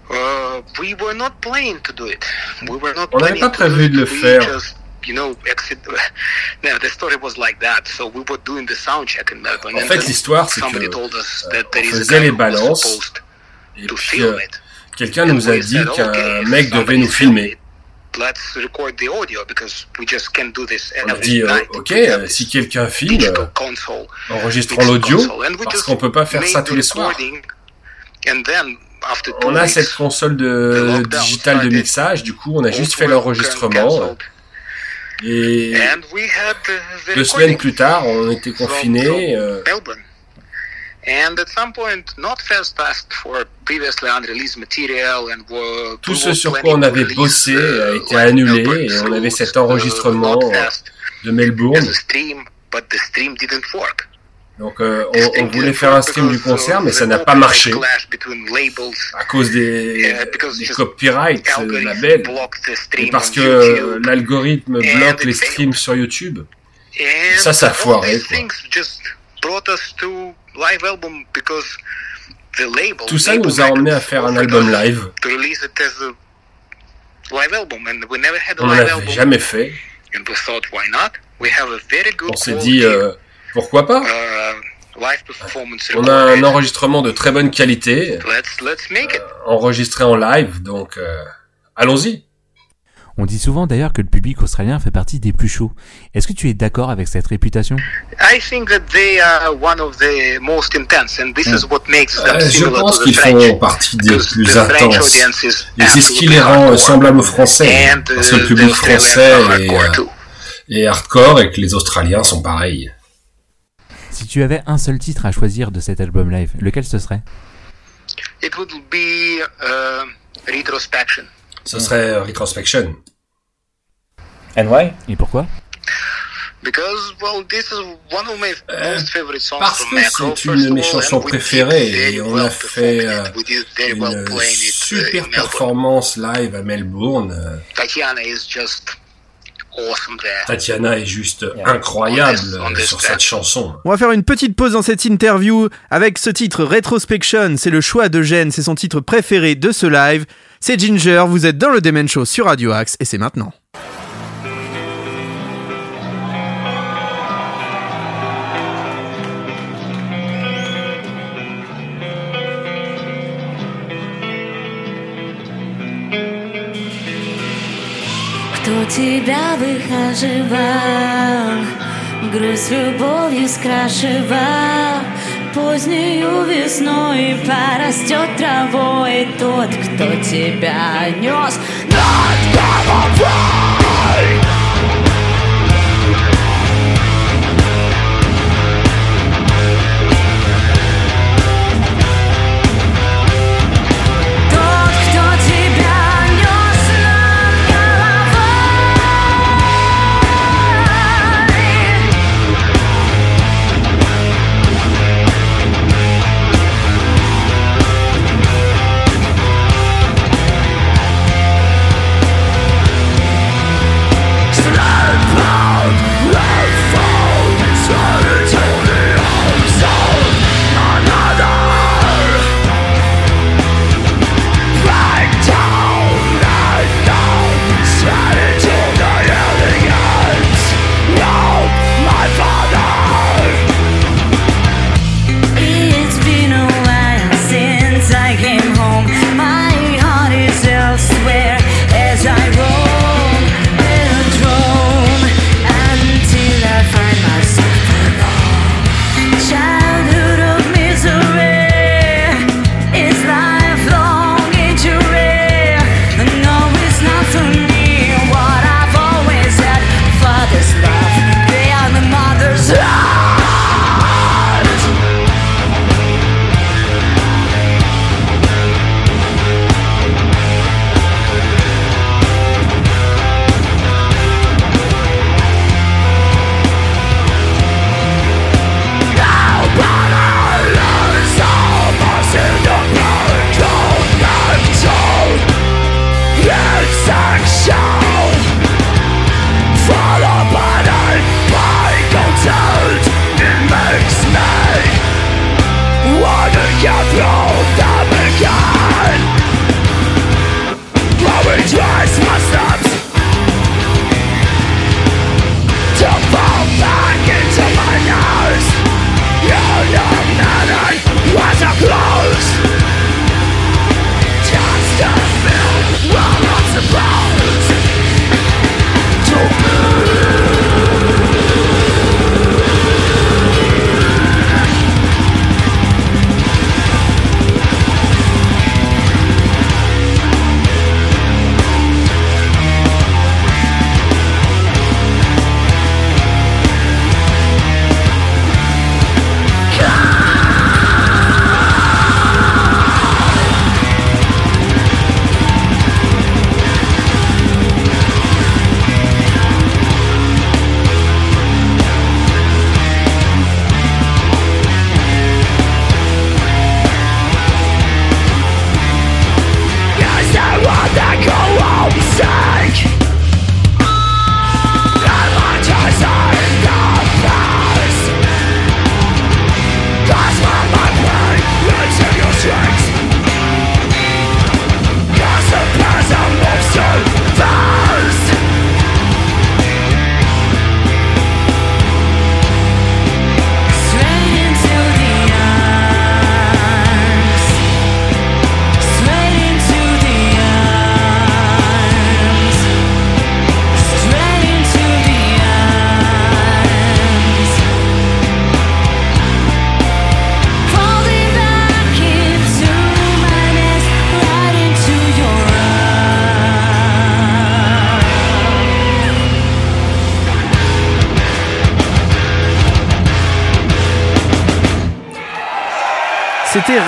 Uh, we were not planning to do it. We were not On n'avait planning pas to prévu do de it. le We faire. Just, you know, exit. No, the story was like that. So we were doing the sound check in Melbourne. En and fait, l'histoire, c'est somebody que told us euh, that there on faisait les balances, et puis euh, quelqu'un nous a dit qu'un okay, mec devait nous film filmer. Let's record the audio because we just can't do this On a dit, euh, ok, euh, si quelqu'un filme, euh, enregistrons l'audio, parce qu'on peut pas faire ça tous les soirs. And then, On a cette console de digitale de mixage, du coup on a juste fait l'enregistrement. Et uh, deux semaines plus tard, on était confinés. euh, Tout ce sur quoi on avait bossé a été annulé et on avait cet enregistrement de Melbourne. Donc euh, on, on voulait faire un stream du concert, mais ça n'a pas marché à cause des, des copyrights algorithm labels et parce que euh, l'algorithme bloque les streams sur YouTube. And Ça, ça a foiré, quoi. Tout ça nous a emmené à faire un album live. On n'en live avait album jamais fait. On s'est dit euh, pourquoi pas. uh, performance On a un enregistrement de très bonne qualité, let's let's make it enregistré en live, donc euh, allons-y. On dit souvent d'ailleurs que le public australien fait partie des plus chauds. Est-ce que tu es d'accord avec cette réputation? I think that they are one of the most intense, and this is what makes them Euh, je pense qu'ils font partie des plus intenses. Et c'est ce qui les rend euh, semblables aux Français. Parce que le uh, public français est, euh, est hardcore et que les Australiens sont pareils. Si tu avais un seul titre à choisir de cet album live, lequel ce serait? It would be uh, retrospection. Ce serait euh, Retrospection. And why? Et pourquoi? Because, well, this is one of my most favorite songs Parce from que c'est une de mes chansons préférées et on a fait euh, une uh, super performance live à Melbourne. Euh, Tatiana is just. Tatiana est juste incroyable sur cette chanson. On va faire une petite pause dans cette interview avec ce titre Retrospection. C'est le choix de Jen, c'est son titre préféré de ce live. C'est Ginger, vous êtes dans le Demen Show sur Radio Axe et c'est maintenant. Тебя выхаживал, грусть любовью скрашивал, Позднюю весной порастет травой тот, кто тебя нес над головой.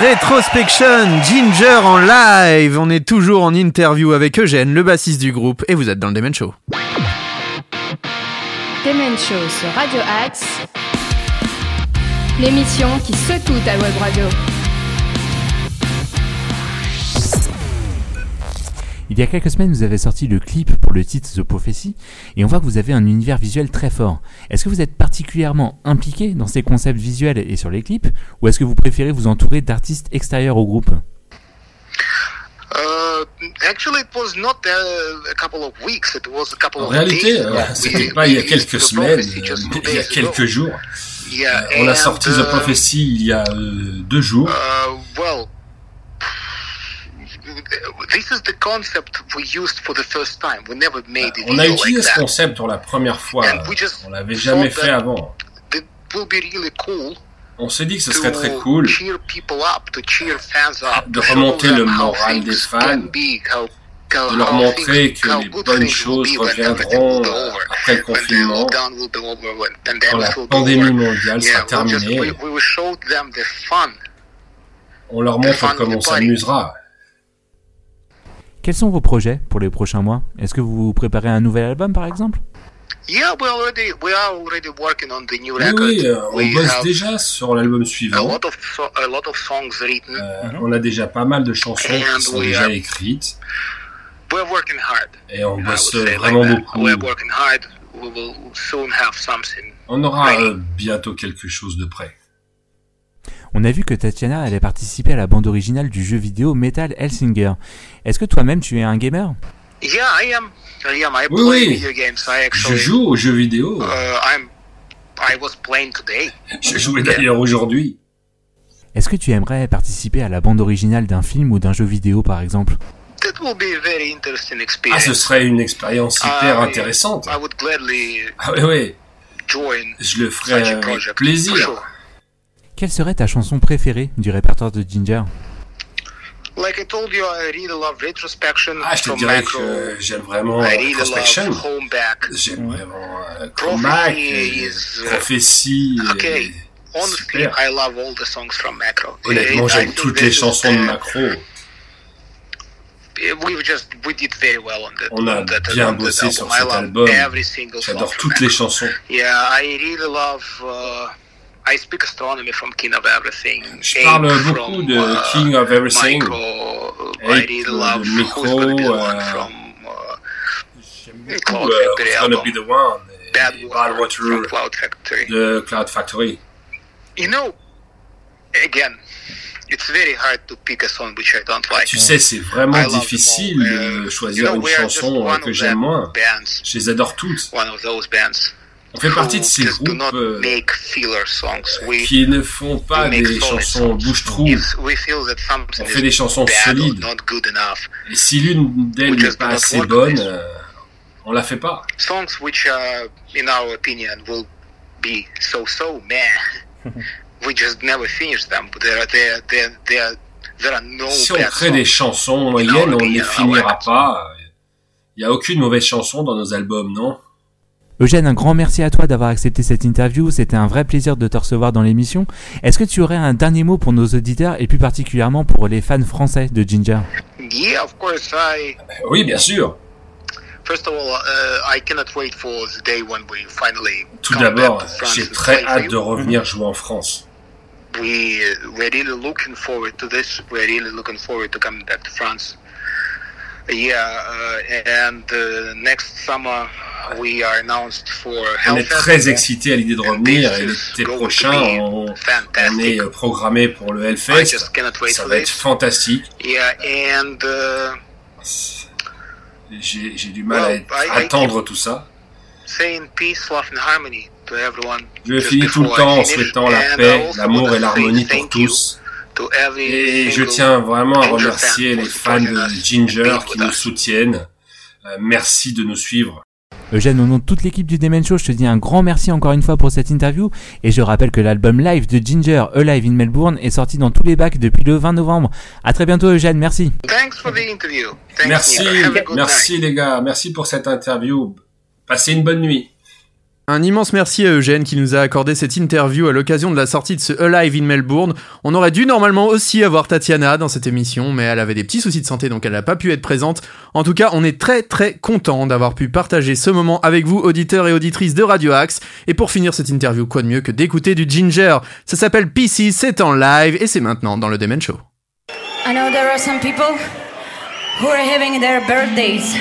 Retrospection, Ginger en live. On est toujours en interview avec Eugène, le bassiste du groupe, et vous êtes dans le Demen Show. Demen Show sur Radio Axe, l'émission qui secoue ta web radio. Il y a quelques semaines, vous avez sorti le clip pour le titre The Prophecy, et on voit que vous avez un univers visuel très fort. Est-ce que vous êtes particulièrement impliqué dans ces concepts visuels et sur les clips, ou est-ce que vous préférez vous entourer d'artistes extérieurs au groupe En réalité, euh, c'était pas il y a quelques semaines, euh, il y a quelques jours. Euh, on a sorti The Prophecy il y a euh, deux jours. On a utilisé ce concept pour la première fois. On l'avait jamais fait avant. On s'est dit que ce serait très cool de remonter le moral des fans, de leur montrer que les bonnes choses reviendront après le confinement, quand la pandémie mondiale sera terminée. On leur montre comment on s'amusera. Quels sont vos projets pour les prochains mois? Est-ce que vous préparez un nouvel album par exemple? Oui, oui, euh, on bosse déjà sur l'album suivant. Euh, on a déjà pas mal de chansons qui sont déjà écrites. Et on bosse vraiment beaucoup. On aura euh, bientôt quelque chose de prêt. On a vu que Tatiana allait participer à la bande originale du jeu vidéo Metal Hellsinger. Est-ce que toi-même tu es un gamer? Oui, oui. Je joue aux jeux vidéo. Je jouais d'ailleurs aujourd'hui. Est-ce que tu aimerais participer à la bande originale d'un film ou d'un jeu vidéo par exemple? Ah, ce serait une expérience hyper intéressante. Ah oui, oui. Je le ferais avec plaisir. Quelle serait ta chanson préférée du répertoire de Ginger? Ah, je te dirais que j'aime vraiment Retrospection. J'aime vraiment euh, Comeback, et Prophétie. et Super. Honnêtement, j'aime toutes les chansons de Macro. On a bien bossé sur cet album. J'adore toutes les chansons. Je parle beaucoup de King of Everything, de Micro, euh, j'aime beaucoup euh, Gonna Be The One, et Bad Water de Cloud Factory. You know, again, it's very hard to pick a song which I don't like. Tu sais, c'est vraiment difficile de choisir une chanson que j'aime moins. Je les adore toutes. One of those bands. On fait partie de ces groupes euh, qui ne font pas des chansons bouche-trou. On fait des chansons solides. Et si l'une d'elles n'est pas assez bonne, euh, on la fait pas. Songs which, uh, in our opinion, will be so-so, meh. We just never finish them. There are, there, there, there, there are no Si on crée des chansons moyennes, on ne les finira pas. Il n'y a aucune mauvaise chanson dans nos albums, non? Eugène, un grand merci à toi d'avoir accepté cette interview. C'était un vrai plaisir de te recevoir dans l'émission. Est-ce que tu aurais un dernier mot pour nos auditeurs et plus particulièrement pour les fans français de Ginger? Yeah, of course, I... Oui, bien sûr. First of all, uh, I cannot wait for the day when we finally Tout d'abord, j'ai très hâte de revenir jouer en France. We we're really looking forward to this. We're really looking forward to coming back to France. On est très excités à l'idée de revenir et l'été prochain, on, on est euh, programmé pour le Hellfest. Ça va être this. fantastique. Yeah, and uh, J'ai du mal à attendre tout ça. saying peace, love, and harmony to everyone. Je finis tout le temps en souhaitant la paix, l'amour et l'harmonie pour tous. Et je tiens vraiment à remercier les fans de Ginger qui nous us. soutiennent. Euh, merci de nous suivre. Eugène, au nom de toute l'équipe du Demen Show, je te dis un grand merci encore une fois pour cette interview. Et je rappelle que l'album live de Ginger, Alive in Melbourne, est sorti dans tous les bacs depuis le 20 novembre. À très bientôt, Eugène. Merci. Thanks for the interview. Thanks, Merci, Nina. Have a good merci les gars, merci pour cette interview. Passez une bonne nuit. Un immense merci à Eugène qui nous a accordé cette interview à l'occasion de la sortie de ce Alive in Melbourne. On aurait dû normalement aussi avoir Tatiana dans cette émission, mais elle avait des petits soucis de santé donc elle n'a pas pu être présente. En tout cas, on est très très content d'avoir pu partager ce moment avec vous, auditeurs et auditrices de Radio Axe. Et pour finir cette interview, quoi de mieux que d'écouter du Ginger? Ça s'appelle PC, c'est en live et c'est maintenant dans le Demen Show. I know there are some people who are having their birthdays.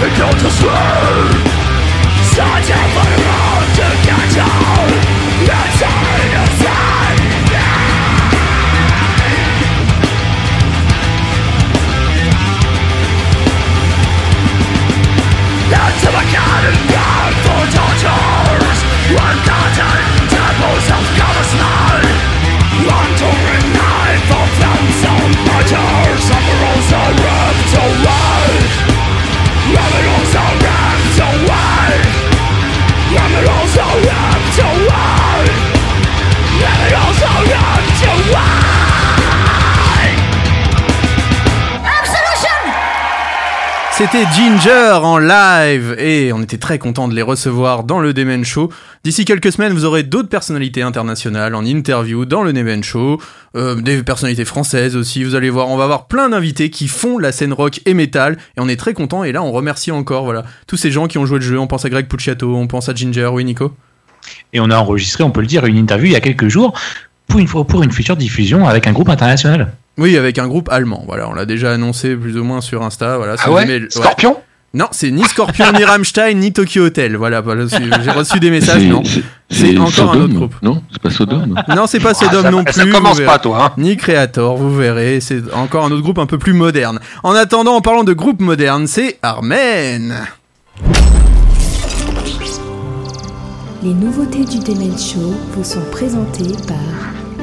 The life and C'était Ginger en live et on était très content de les recevoir dans le Demen Show. D'ici quelques semaines, vous aurez d'autres personnalités internationales en interview dans le Demen Show, euh, des personnalités françaises aussi. Vous allez voir, on va avoir plein d'invités qui font la scène rock et metal et on est très content. Et là, on remercie encore voilà tous ces gens qui ont joué le jeu. On pense à Greg Pucciato, on pense à Ginger, oui Nico? Et on a enregistré, on peut le dire, une interview il y a quelques jours pour une, pour une future diffusion avec un groupe international. Oui, avec un groupe allemand. Voilà, on l'a déjà annoncé plus ou moins sur Insta. Voilà, Ah ouais Scorpion Non, c'est ni Scorpion, ni Rammstein, ni Tokyo Hotel. Voilà, voilà, j'ai reçu des messages. Non, c'est encore un Sodome, autre groupe. Non, c'est pas Sodome. Non, c'est pas Ah, Sodom ça- non ça plus. commence vous pas, toi, hein. Ni Creator, vous verrez. C'est encore un autre groupe un peu plus moderne. En attendant, en parlant de groupe moderne, c'est Armen. Les nouveautés du Demen Show vous sont présentées par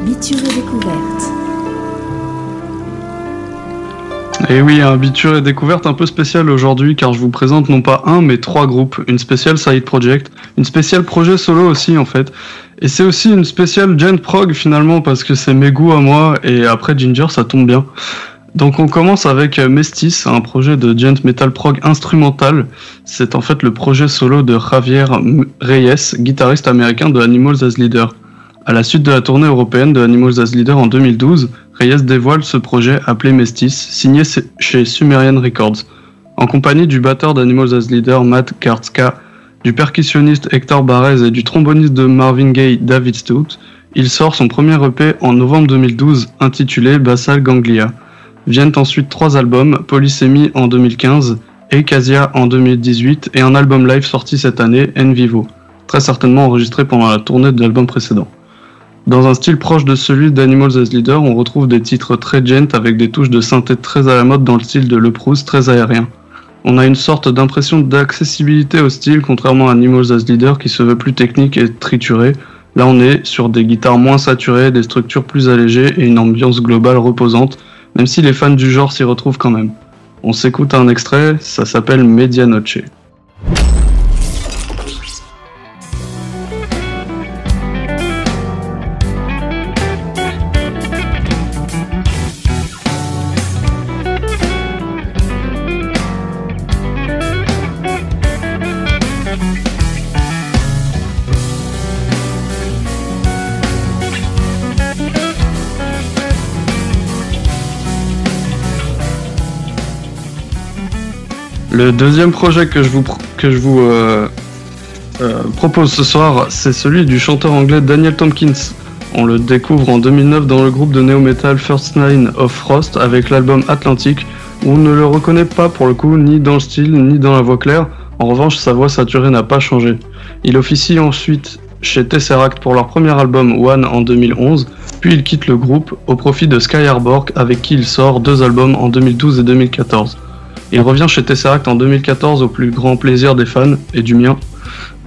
Biture et Découverte. Et oui, un biture et découverte un peu spéciale aujourd'hui car je vous présente non pas un mais trois groupes, une spéciale side project, une spéciale projet solo aussi en fait, et c'est aussi une spéciale gent prog finalement parce que c'est mes goûts à moi et après Ginger ça tombe bien. Donc on commence avec Mestis, un projet de gent metal prog instrumental. C'est en fait le projet solo de Javier Reyes, guitariste américain de Animals as Leader. À la suite de la tournée européenne de Animals as Leader en 2012, Reyes dévoile ce projet appelé Mestis, signé chez Sumerian Records. En compagnie du batteur d'Animals as Leader Matt Kartska, du percussionniste Hector Barrez et du tromboniste de Marvin Gaye David Stout, il sort son premier EP en novembre 2012 intitulé Basal Ganglia. Viennent ensuite trois albums, Polysémie en 2015, Ecasia en 2018 et un album live sorti cette année, En Vivo, très certainement enregistré pendant la tournée de l'album précédent. Dans un style proche de celui d'Animals as Leader, on retrouve des titres très gent avec des touches de synthé très à la mode dans le style de Le Proust, très aérien. On a une sorte d'impression d'accessibilité au style, contrairement à Animals as Leader qui se veut plus technique et trituré. Là, on est sur des guitares moins saturées, des structures plus allégées et une ambiance globale reposante, même si les fans du genre s'y retrouvent quand même. On s'écoute un extrait, ça s'appelle Medianoche. Le deuxième projet que je vous, euh, euh, propose ce soir, c'est celui du chanteur anglais Daniel Tompkins. On le découvre en 2009 dans le groupe de néo-metal First Nine of Frost avec l'album Atlantic, où on ne le reconnaît pas pour le coup ni dans le style ni dans la voix claire. En revanche, sa voix saturée n'a pas changé. Il officie ensuite chez Tesseract pour leur premier album One en 2011, puis il quitte le groupe au profit de Sky Harbor avec qui il sort deux albums en 2012 et 2014. Il revient chez Tesseract en 2014 au plus grand plaisir des fans et du mien,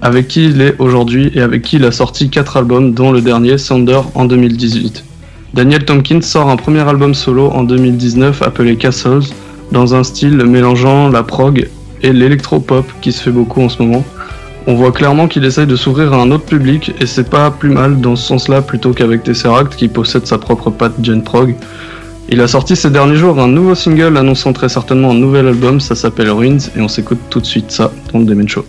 avec qui il est aujourd'hui et avec qui il a sorti 4 albums, dont le dernier, Sander, en 2018. Daniel Tompkins sort un premier album solo en 2019 appelé Castles, dans un style mélangeant la prog et l'électropop qui se fait beaucoup en ce moment. On voit clairement qu'il essaye de s'ouvrir à un autre public et c'est pas plus mal dans ce sens-là plutôt qu'avec Tesseract qui possède sa propre patte gen prog. Il a sorti ces derniers jours un nouveau single annonçant très certainement un nouvel album, ça s'appelle Ruins et on s'écoute tout de suite ça dans le Demen Show.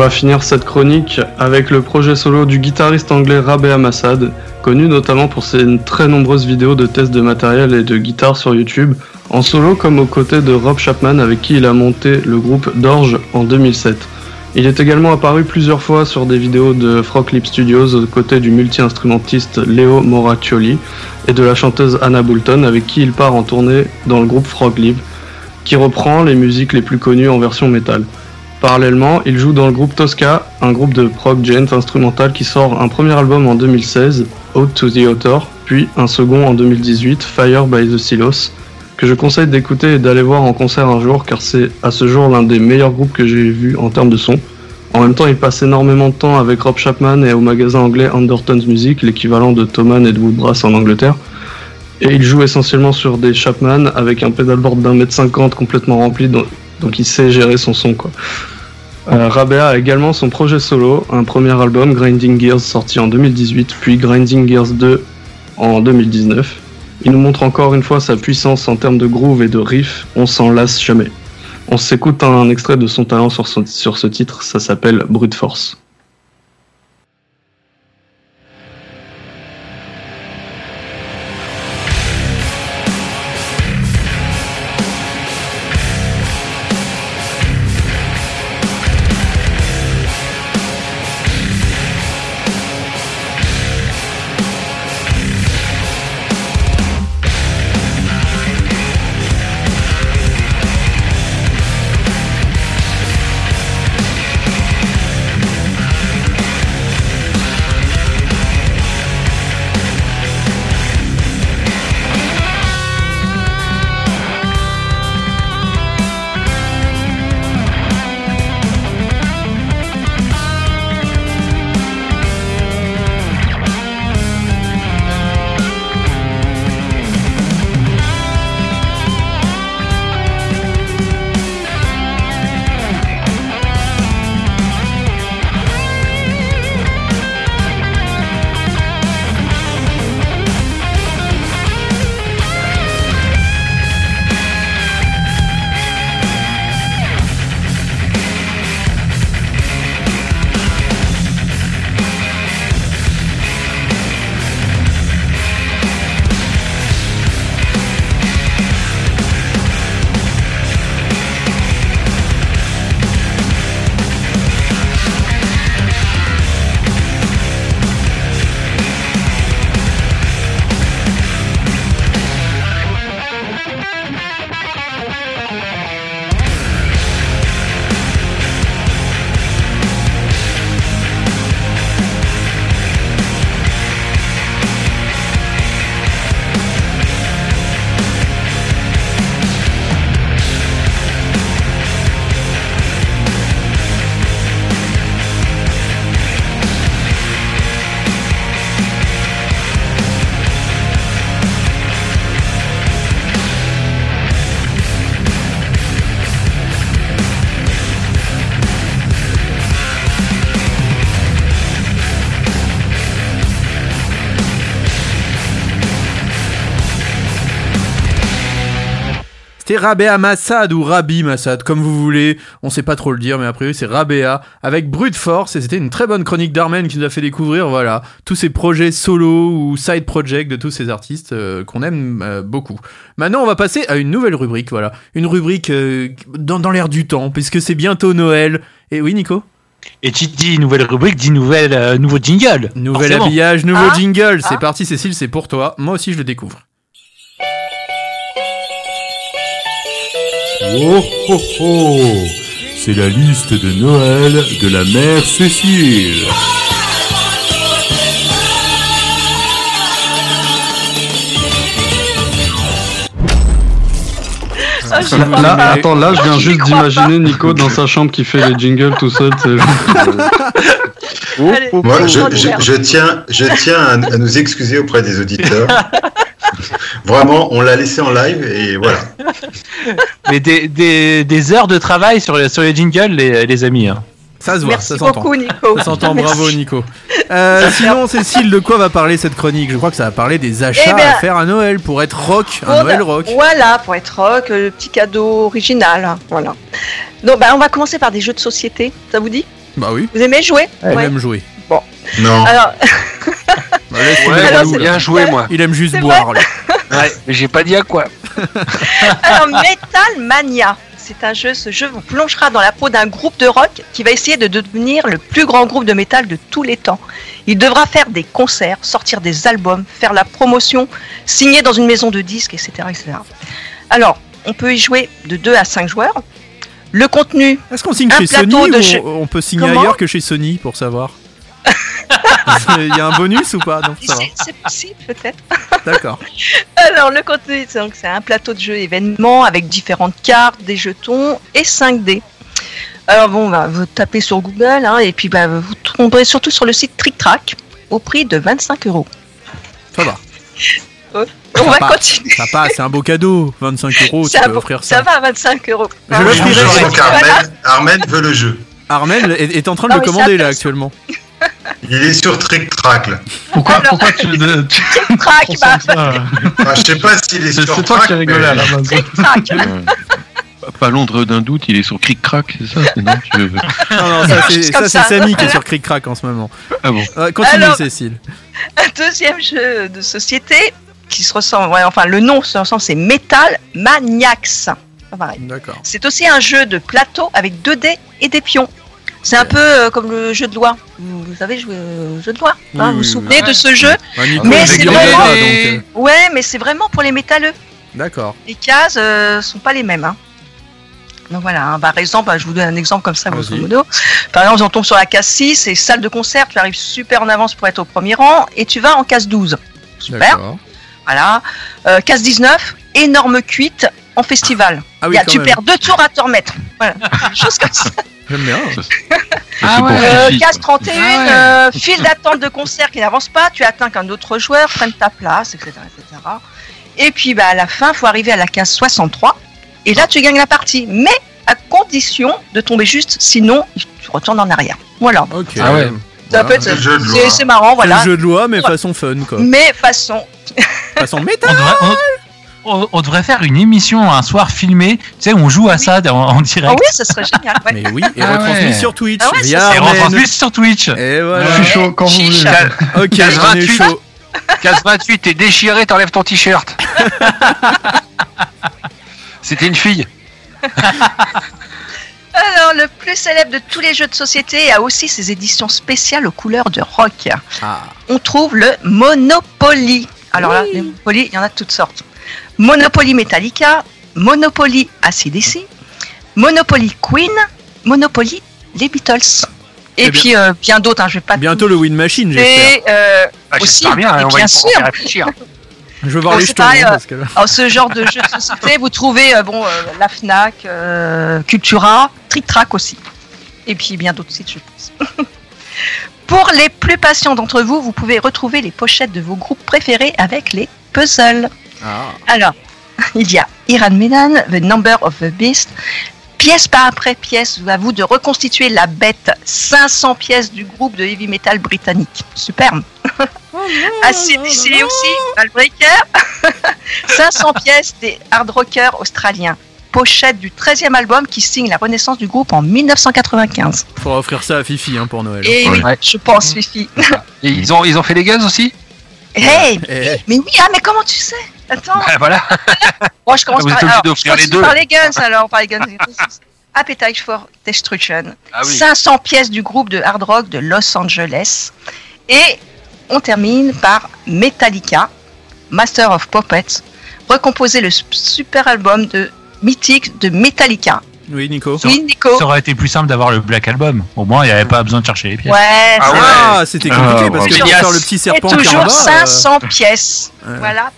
Va finir cette chronique avec le projet solo du guitariste anglais Rabea Massad, connu notamment pour ses très nombreuses vidéos de tests de matériel et de guitare sur YouTube, en solo comme aux côtés de Rob Chapman avec qui il a monté le groupe Dorge en 2007. Il est également apparu plusieurs fois sur des vidéos de Frog Lip Studios aux côtés du multi-instrumentiste Leo Moraccioli et de la chanteuse Anna Boulton avec qui il part en tournée dans le groupe Frog Lip, qui reprend les musiques les plus connues en version métal. Parallèlement, il joue dans le groupe Tosca, un groupe de prog gent instrumental qui sort un premier album en 2016, Out to the Author, puis un second en 2018, Fire by the Silos, que je conseille d'écouter et d'aller voir en concert un jour car c'est à ce jour l'un des meilleurs groupes que j'ai vu en termes de son. En même temps, il passe énormément de temps avec Rob Chapman et au magasin anglais Undertones Music, l'équivalent de Thomann et de Woodbrass en Angleterre. Et il joue essentiellement sur des Chapman avec un pédalboard d'un mètre cinquante complètement rempli, donc, il sait gérer son son quoi. Euh, Rabea a également son projet solo, un premier album Grinding Gears sorti en 2018, puis Grinding Gears 2 en 2019. Il nous montre encore une fois sa puissance en termes de groove et de riff, on s'en lasse jamais. On s'écoute un extrait de son talent sur, sur ce titre, ça s'appelle Brute Force. C'était Rabea Massad ou Rabi Massad, comme vous voulez. On sait pas trop le dire, mais après c'est Rabea avec Brute Force. Et c'était une très bonne chronique d'Armen qui nous a fait découvrir, voilà, tous ces projets solo ou side project de tous ces artistes euh, qu'on aime euh, beaucoup. Maintenant, on va passer à une nouvelle rubrique, voilà, une rubrique euh, dans, dans l'air du temps, puisque c'est bientôt Noël. Et oui, Nico? Et tu dis nouvelle rubrique, dis nouvelle, euh, nouveau jingle. Nouvel Forcément. habillage, nouveau Ah. jingle. C'est parti, Cécile, c'est pour toi. Moi aussi, je le découvre. Oh oh oh C'est la liste de Noël de la mère Cécile. J'y Là, attends, là, je viens juste d'imaginer Nico dans sa chambre qui fait les jingles tout seul. Allez, Moi, je, c'est je- je tiens, je tiens à, à nous excuser auprès des auditeurs. Vraiment, on l'a laissé en live et voilà. Mais des, des, des heures de travail sur les, sur les jingles, les, les amis. hein. Ça se voit, Merci ça s'entend. beaucoup, Nico. Ça s'entend, Merci. bravo Nico. Euh, sinon, Cécile, de quoi va parler cette chronique? Je crois que ça va parler des achats Eh ben- à faire à Noël pour être rock, un Noël rock. Voilà, pour être rock, euh, le petit cadeau original. hein, Voilà. Donc, bah, on va commencer par des jeux de société. Ça vous dit? Bah oui. Vous aimez jouer? Ouais. aime jouer. Bon. Non. Alors, Ouais, là. bien joué, moi. Il aime juste boire. lui. Ouais, mais j'ai pas dit à quoi. alors, Metal Mania. C'est un jeu, ce jeu vous plongera dans la peau d'un groupe de rock qui va essayer de devenir le plus grand groupe de métal de tous les temps. Il devra faire des concerts, sortir des albums, faire la promotion, signer dans une maison de disques, etc. etc. Alors, on peut y jouer de 2 à 5 joueurs. Le contenu. Est-ce qu'on signe chez Sony de ou jeu- on, on peut signer Comment ailleurs que chez Sony pour savoir? Il y a un bonus ou pas Non, ça. C'est possible peut-être. D'accord. Alors le contenu, c'est donc c'est un plateau de jeu événement avec différentes cartes, des jetons et 5D. Alors bon, bah, vous tapez sur Google hein, et puis bah, vous tomberez surtout sur le site Trick Track au prix de 25 euros. Ça va. On va continuer. Papa, c'est un beau cadeau. 25 euros, tu Ça, peux va- offrir ça. ça va à 25 euros. Je l'offrirai. Voilà. qu'Armel Armel veut le jeu. Armel est, est en train de Non, le commander là actuellement. Il est sur Trick Track là. Pourquoi, pourquoi tu, tu Trick Track, bah, ça Enfin, je sais pas s'il est C'est sur c'est toi Track, qui rigolais mais- à la base. Trick Track. Pas l'ombre d'un doute, il est sur Cric Crack, c'est ça non, je- Non, non, ça c'est. Samy qui est sur Cric Crack en ce moment. Ah bon Euh, continue, Alors- Cécile. un deuxième jeu de société qui se ressemble, ouais, enfin le nom se ressemble, c'est Metal Maniacs. Pas pareil. D'accord. C'est aussi un jeu de plateau avec 2 dés et des pions. C'est un peu euh, comme le jeu de loi. Vous vous savez jouer au jeu de loi hein, Oui, Vous vous souvenez oui. de ce jeu Mais c'est vraiment- donc, euh, Ouais, mais c'est vraiment pour les métalleux. D'accord. Les cases euh, sont pas les mêmes. hein. Donc voilà, hein. par exemple, bah, je vous donne un exemple comme ça, grosso modo. Par exemple, on tombe sur la case 6, c'est salle de concert, tu arrives super en avance pour être au premier rang, et tu vas en case 12. Super. Voilà. Euh, case 19, énorme cuite en festival. Ah oui, Il y a- quand tu même. perds deux tours à te remettre. Voilà. Des choses comme ça. J'aime bien. Ah ouais. Euh, case. 31, Ah ouais. euh, file d'attente de concert qui n'avance pas, tu attends qu'un autre joueur prenne ta place, etc. etc. Et puis bah, à la fin, il faut arriver à la case 63. Et là, tu gagnes la partie. Mais à condition de tomber juste, sinon, tu retournes en arrière. Voilà. Ok. Ah ouais. C'est marrant, C'est voilà. le jeu de loi, mais façon fun, quoi. Mais façon. Façon On métal. devrait, on- devrait faire une émission un soir filmée, tu sais, on joue à ça en, en Ah direct. oui, ça serait génial. ouais. Mais oui, et Ah retransmis ouais. sur Twitch. Ah ouais, via Et retransmis sur Twitch. Et voilà. Je suis chaud quand vous voulez. Ok, Case on est 28. chaud. Case 28, t'es déchiré, t'enlèves ton t-shirt. C'était une fille. Alors, le plus célèbre de tous les jeux de société a aussi ses éditions spéciales aux couleurs de rock. Ah. On trouve le Monopoly. Alors là, les Monopoly, il y en a de toutes sortes. Monopoly Metallica, Monopoly ACDC, Monopoly Queen, Monopoly les Beatles. Et Eh bien- puis euh, bien d'autres, hein, je vais pas Bientôt le Win Machine, j'espère. Et euh, Ah, aussi, bien, et hein, on va bien sûr, réfléchir. Je veux voir les jetons. pareil, hein, euh, parce que là- alors, ce genre de jeu de société, vous trouvez euh, bon, euh, la Fnac, euh, Cultura, Trick Track aussi. Et puis bien d'autres sites, je pense. Pour les plus patients d'entre vous, vous pouvez retrouver les pochettes de vos groupes préférés avec les puzzles. Ah. Alors, il y a Iran Medan, The Number of the Beast. Pièce par après pièce, à vous de reconstituer la bête. 500 pièces du groupe de heavy metal britannique. Superbe. ACDC aussi, Malbreaker. 500 pièces des hard rockers australiens. Pochette du 13e album qui signe la renaissance du groupe en 1995. Faudra offrir ça à Fifi hein, pour Noël. Et oui, Ouais. je pense, Fifi. Et ils ont, ils ont fait les guns aussi? Hey, Eh, mais oui, ah, mais comment tu sais? Attends. Bah, Voilà. Bon, je commence Vous par, alors, je les deux. par les guns, alors, par les guns. Appetite for Destruction. Ah oui. 500 pièces du groupe de hard rock de Los Angeles. Et on termine par Metallica, Master of Puppets, recomposer le super album de mythique de Metallica. Oui, Nico. Oui, Nico. Ça aurait été plus simple d'avoir le Black Album. Au moins, il n'y avait pas besoin de chercher les pièces. Ouais, Ah c'est ouais. vrai. Ah, c'était compliqué Ah, parce que bravo. pour faire le petit Et serpent qui en toujours bas, 500 pièces. ouais. Voilà.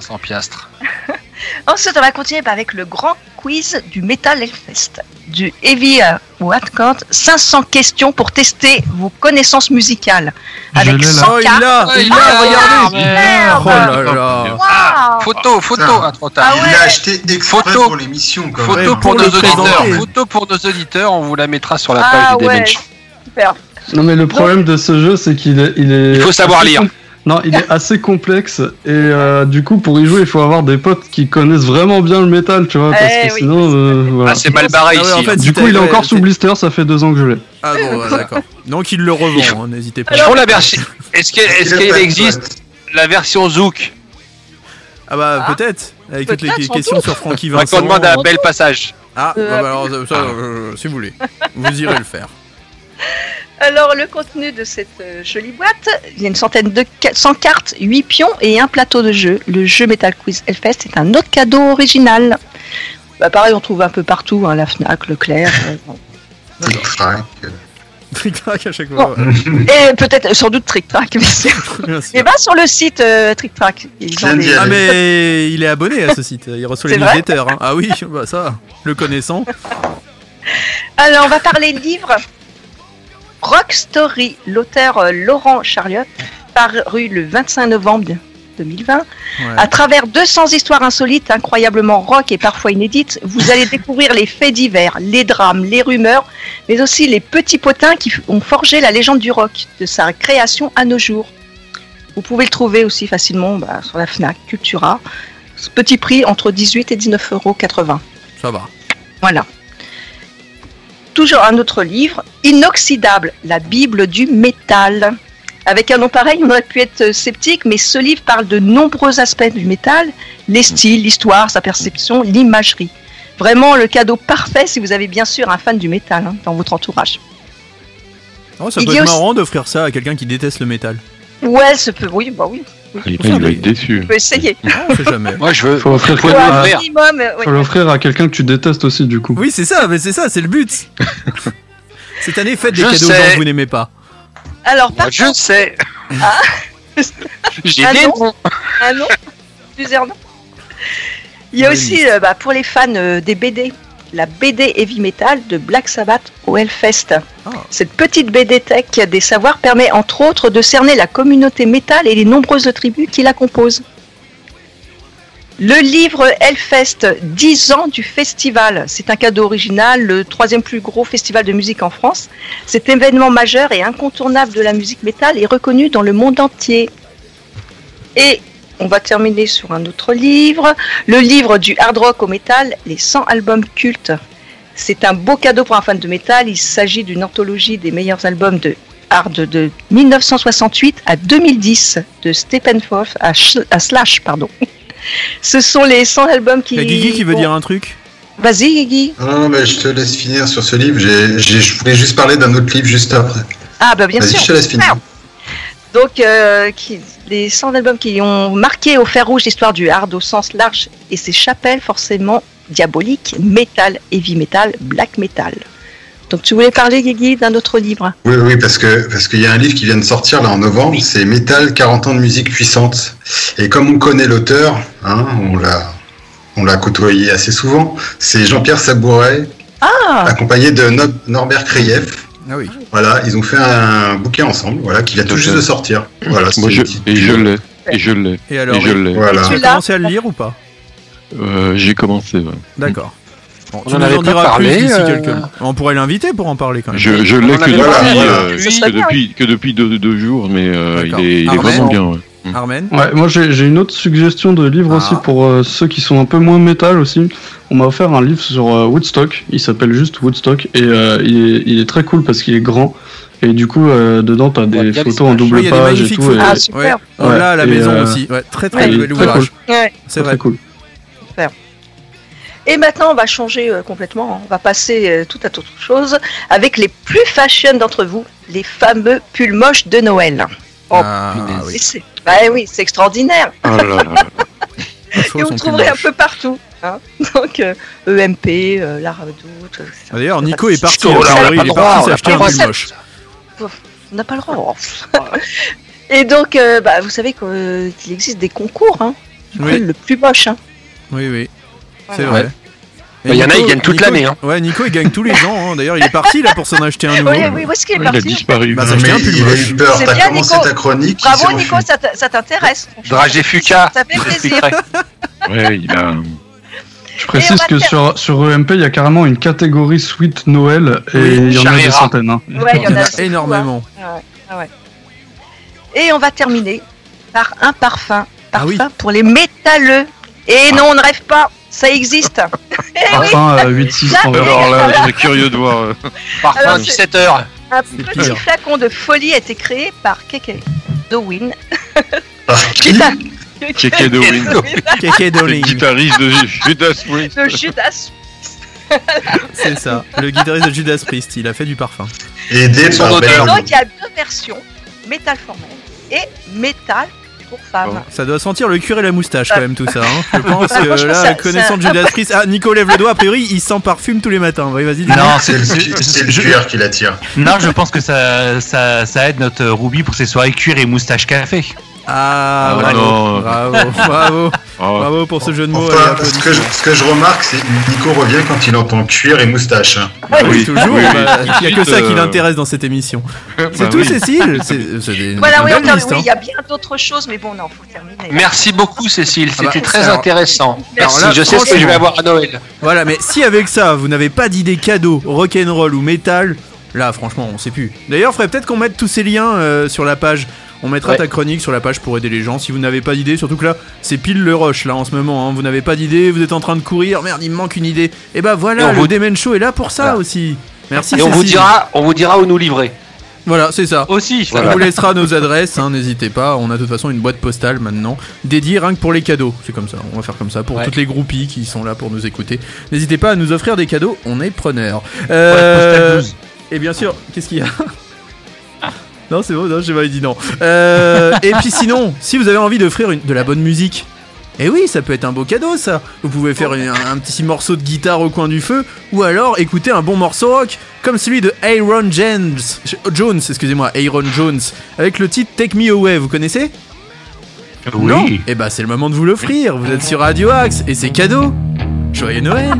500 piastres. Ensuite, on va continuer avec le grand quiz du Metal Hellfest. Du Heavy euh, ou Hardcore, 500 questions pour tester vos connaissances musicales. Je Avec l'ai là. 100 Oh, il cartes. l'a, Ouais, il il regardez. merde. Oh là là. Waouh. Photo, photo, Putain. ah, trop tard. Ah Il ouais. l'a acheté exprès Photo. pour l'émission Photo pour pour nos auditeurs. Photo pour nos auditeurs, on vous la mettra sur la page Ah du ouais, Dimension. super. Non mais le problème de ce jeu c'est qu'il est, il est. Il faut savoir lire. Non, il est assez complexe et euh, du coup pour y jouer il faut avoir des potes qui connaissent vraiment bien le métal, tu vois, parce Eh que oui. sinon euh, voilà. Ah, c'est mal barré Ah ouais, ici. en fait, Du coup il est ouais, encore sous blister, ça fait deux ans que je l'ai. Ah bon, ouais, d'accord. Donc il le revend, hein, n'hésitez pas. Ils font la version. Est-ce que- est-ce Il a qu'il pas de existe la version Zouk Ah bah Ah. peut-être, avec toutes les questions sur Francky Vincent. qu'on demande à un bel passage. Ah, bah, bah, alors ça, euh, si vous voulez, vous irez le faire. Alors, le contenu de cette euh, jolie boîte, il y a une centaine de ca- 100 cartes, 8 pions et un plateau de jeu. Le jeu Metal Quiz Hellfest est un autre cadeau original. Bah, pareil, on trouve un peu partout, hein, la Fnac, Leclerc. euh, bon. Tric-trac. Tric-trac à chaque Bon. fois. Et peut-être, sans doute Trick Track. Mais c'est- Bien sûr. Et va sur le site euh, Trick Track. Ils ont des- Ah mais il est abonné à ce site, il reçoit les newsletters. hein. Ah oui, bah ça, le connaissant. Alors, on va parler livre Rock Story, l'auteur euh, Laurent Charliot, paru le 25 novembre 2020. À travers 200 histoires insolites, incroyablement rock et parfois inédites, vous allez découvrir les faits divers, les drames, les rumeurs, mais aussi les petits potins qui ont forgé la légende du rock, de sa création à nos jours. Vous pouvez le trouver aussi facilement bah, sur la FNAC, Cultura. Ce petit prix entre 18 et 19,80 euros. Ça va. Voilà. Toujours un autre livre, Inoxydable, la Bible du métal. Avec un nom pareil, on aurait pu être sceptique, mais ce livre parle de nombreux aspects du métal, les styles, l'histoire, sa perception, l'imagerie. Vraiment le cadeau parfait si vous avez bien sûr un fan du métal hein, dans votre entourage. Oh, ça Il peut être aussi- marrant d'offrir ça à quelqu'un qui déteste le métal. Ouais, ça peut, oui, bah oui. Oui. Il va être déçu. On peut essayer. On sait jamais. Moi, je veux. Faut l'offrir. Oui. à quelqu'un que tu détestes aussi, du coup. Oui, c'est ça, mais c'est ça, c'est le but. Cette année, faites des Je cadeaux aux sais. gens que vous n'aimez pas. Alors, par Moi, je sais. Ah. J'ai Un des nom noms. Un nom Plusieurs noms Il y a aussi, euh, bah, pour les fans euh, des BD, la BD Heavy Metal de Black Sabbath au Hellfest. Cette petite BD tech des savoirs permet entre autres de cerner la communauté métal et les nombreuses tribus qui la composent. Le livre Hellfest, 10 ans du festival. C'est un cadeau original, le troisième plus gros festival de musique en France. Cet événement majeur et incontournable de la musique métal est reconnu dans le monde entier. Et on va terminer sur un autre livre, le livre du hard rock au métal, les 100 albums cultes. C'est un beau cadeau pour un fan de métal. Il s'agit d'une anthologie des meilleurs albums de hard de 1968 à 2010 de Steppenwolf à, à Slash, pardon. Ce sont les 100 albums qui. A Guigui qui veut dire un truc? Vas-y, Guigui. Non, non, mais je te laisse finir sur ce livre. Je voulais juste parler d'un autre livre juste après. Ah, bah bien Vas-y, sûr. je te laisse finir. Donc, euh, qui, les 100 albums qui ont marqué au fer rouge l'histoire du hard au sens large et ses chapelles forcément diaboliques, metal, heavy metal, black metal. Donc, tu voulais parler, Guigui, d'un autre livre? Oui, oui, parce que parce qu'il y a un livre qui vient de sortir là en novembre, c'est Metal 40 ans de musique puissante. Et comme on connaît l'auteur, hein, on l'a on l'a côtoyé assez souvent, c'est Jean-Pierre Sabouret, Ah accompagné de No- Norbert Krieff. Ah oui. Voilà, ils ont fait un bouquin ensemble, voilà, qui vient tout juste de sortir. Voilà, Moi, je, et je l'ai. Et je l'ai. Et alors, je l'ai. Voilà. tu as commencé à le lire ou pas? Euh, J'ai commencé. ouais. D'accord. Bon, On tu en nous avait en pas diras parlé, plus d'ici euh, quelques- On pourrait l'inviter pour en parler quand même. Je, je l'ai que euh, que depuis, que depuis deux, deux jours, mais euh, il est, il est Armel vraiment bien. ouais. Armen Ouais, moi j'ai une autre suggestion de livre Ah. aussi pour euh, ceux qui sont un peu moins métal aussi. On m'a offert un livre sur euh, Woodstock, il s'appelle juste Woodstock et euh, il, est, il est très cool parce qu'il est grand et du coup euh, dedans t'as des photos en double Oui, il y a des page et magnifiques tout. photos. et- Ah, Ouais. super. On Ouais, l'a à la et, maison euh, aussi. Ouais, très très ouais, bel très ouvrage. Ouais. C'est très cool. Et maintenant, on va changer euh, complètement. On va passer euh, tout à autre chose avec les plus fashion d'entre vous, les fameux pulls moches de Noël. Oh, Ah, punaise. oui. Bah oui, c'est extraordinaire. Ah là Et vous trouverez un peu partout. hein. Donc, euh, EMP, euh, La Redoute. euh, D'ailleurs, Nico est parti. Oh là, on priori, pas il est parti s'acheter un pull moche. On n'a pas le droit. Et donc, euh, bah, vous savez qu'il existe des concours. Hein. Oui. Le plus moche. Hein. Oui, oui. C'est Voilà. vrai. Bah, il y en a, ils gagnent toute l'année, hein. Ouais, Nico il gagne tous les ans. hein. D'ailleurs, il est parti là pour s'en acheter un nouveau. Oui, oui, où est-ce qu'il est Il a parti disparu. Bah, mais un il a eu peur, C'est t'as bien, commencé Nico. ta chronique. Bravo Nico, ça t'intéresse. Dragé Fuka. Ça fait Je plaisir. Ouais, il a. Je précise que sur, sur EMP il y a carrément une catégorie Sweet Noël et Oui, il y en a des centaines. hein. Ouais, il y en a énormément. hein. Ah ouais, ah ouais. Et on va terminer par un parfum. Ah oui. Parfum pour les métalleux. Et non, on ne rêve pas, ça existe. Oui, Enfin, euh, 8-6 Ça, en c'est- verre. Alors là, je serais curieux de voir. euh, Parfum Alors, 17 heures. un petit flacon de folie a été créé par Keke Dowin. Ah, qui Keke Dowin. Keke Le guitariste de Judas Priest. De Judas. C'est ça. Le guitariste de Judas Priest. Il a fait du parfum. Aidé Son par auteur. Et Ben. donc, il y a deux versions, Metal for Men et Metal pour femmes. Ça doit sentir le cuir et la moustache quand même tout ça. hein. Je pense que là, ça- connaissant ça- Judas Priest, ah Nico lève le doigt. A priori, il sent parfume tous les matins. Oui, vas-y. Non, C'est le, c'est le cuir qui l'attire. Non, je pense que ça, ça, ça aide notre Ruby pour ses soirées cuir et moustache café. Ah, Ah, bravo, non. bravo, bravo, bravo pour ce jeu de mots. Enfin, ce, que je, ce que je remarque, c'est que Nico revient quand il entend cuir et moustache. hein. Oui, toujours. oui, oui. bah, Il n'y a que ça qui Euh, l'intéresse dans cette émission. C'est Bah tout, oui. Cécile C'est c'est des- Voilà, oui, hein. il y a bien d'autres choses, mais bon, non, faut terminer. Merci beaucoup, Cécile. Ah bah, C'était très alors- intéressant. Alors Merci. là, je sais ce que je vais avoir à Noël. Voilà, mais si avec ça, vous n'avez pas d'idée cadeau, rock'n'roll ou métal, là, franchement, on sait plus. D'ailleurs, faudrait peut-être qu'on mette tous ces liens euh, sur la page. On mettra Ouais. ta chronique sur la page pour aider les gens. Si vous n'avez pas d'idée, surtout que là, c'est pile le rush là en ce moment. hein. Vous n'avez pas d'idée, vous êtes en train de courir. Merde, il me manque une idée. Et bah Et voilà, on le vous- Demen Show est là pour ça Voilà. aussi. Merci. Et on vous dira, on vous dira où nous livrer. Voilà, c'est ça. Aussi. On vous laissera nos adresses, hein, n'hésitez pas. On a de toute façon une boîte postale maintenant, dédiée rien que pour les cadeaux. C'est comme ça, on va faire comme ça pour Ouais. toutes les groupies qui sont là pour nous écouter. N'hésitez pas à nous offrir des cadeaux, on est preneurs. postale Euh, 12. et bien sûr, qu'est-ce qu'il y a? Non, c'est bon, non, j'ai pas dit non. Euh, et puis sinon, si vous avez envie d'offrir une- de la bonne musique, eh oui, ça peut être un beau cadeau ça. Vous pouvez faire un, un petit morceau de guitare au coin du feu, ou alors écouter un bon morceau rock, comme celui de Aaron Jones, Jones, excusez-moi, Aaron Jones, avec le titre Take Me Away. Vous connaissez? Oui. Non Eh bah c'est le moment de vous l'offrir. Vous êtes sur Radio Axe et c'est cadeau. Joyeux Noël.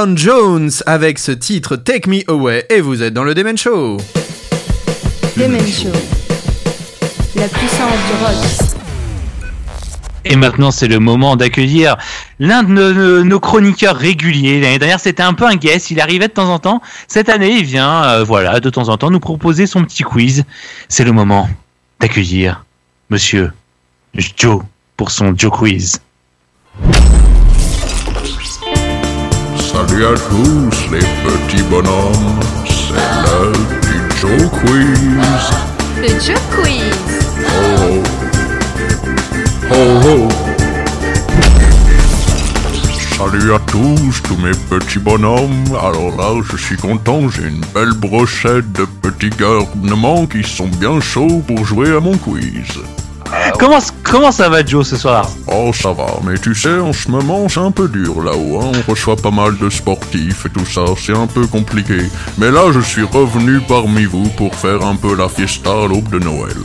Aaron Jones avec ce titre Take Me Away et vous êtes dans le Demen Show. Demen Show. La puissance du rock. Et maintenant, c'est le moment d'accueillir l'un de nos, nos- nos chroniqueurs réguliers. L'année dernière, c'était un peu un guest. Il arrivait de temps en temps. Cette année, il vient, euh, voilà, de temps en temps, nous proposer son petit quiz. C'est le moment d'accueillir Monsieur Joe pour son Joe Quiz. Salut à tous les petits bonhommes, c'est l'heure du Joe Quiz. Le Joe Quiz. Oh oh. Oh oh. Salut à tous, tous mes petits bonhommes. Alors là, je suis content, j'ai une belle brochette de petits garnements qui sont bien chauds pour jouer à mon quiz. Comment, comment ça va Joe ce soir? Oh, ça va, mais tu sais, en ce moment, c'est un peu dur là-haut. hein. On reçoit pas mal de sportifs et tout ça, c'est un peu compliqué. Mais là, je suis revenu parmi vous pour faire un peu la fiesta à l'aube de Noël.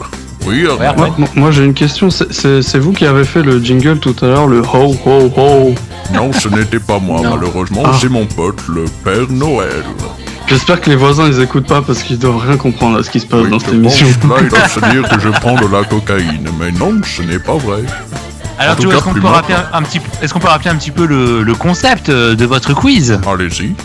Oui, Arnaud Moi, moi- moi, j'ai une question, c'est- vous qui avez fait le jingle tout à l'heure, le ho ho ho Non, ce n'était pas moi, Non. malheureusement, Ah. c'est mon pote, le Père Noël. J'espère que les voisins ils écoutent pas parce qu'ils doivent rien comprendre à ce qui se passe dans cette émission. là, ils doivent se dire que je prends de la cocaïne, mais non, ce n'est pas vrai. Alors est-ce qu'on peut, rappeler un, petit, est-ce qu'on peut rappeler un petit peu le, le concept euh, de votre quiz? Allez-y.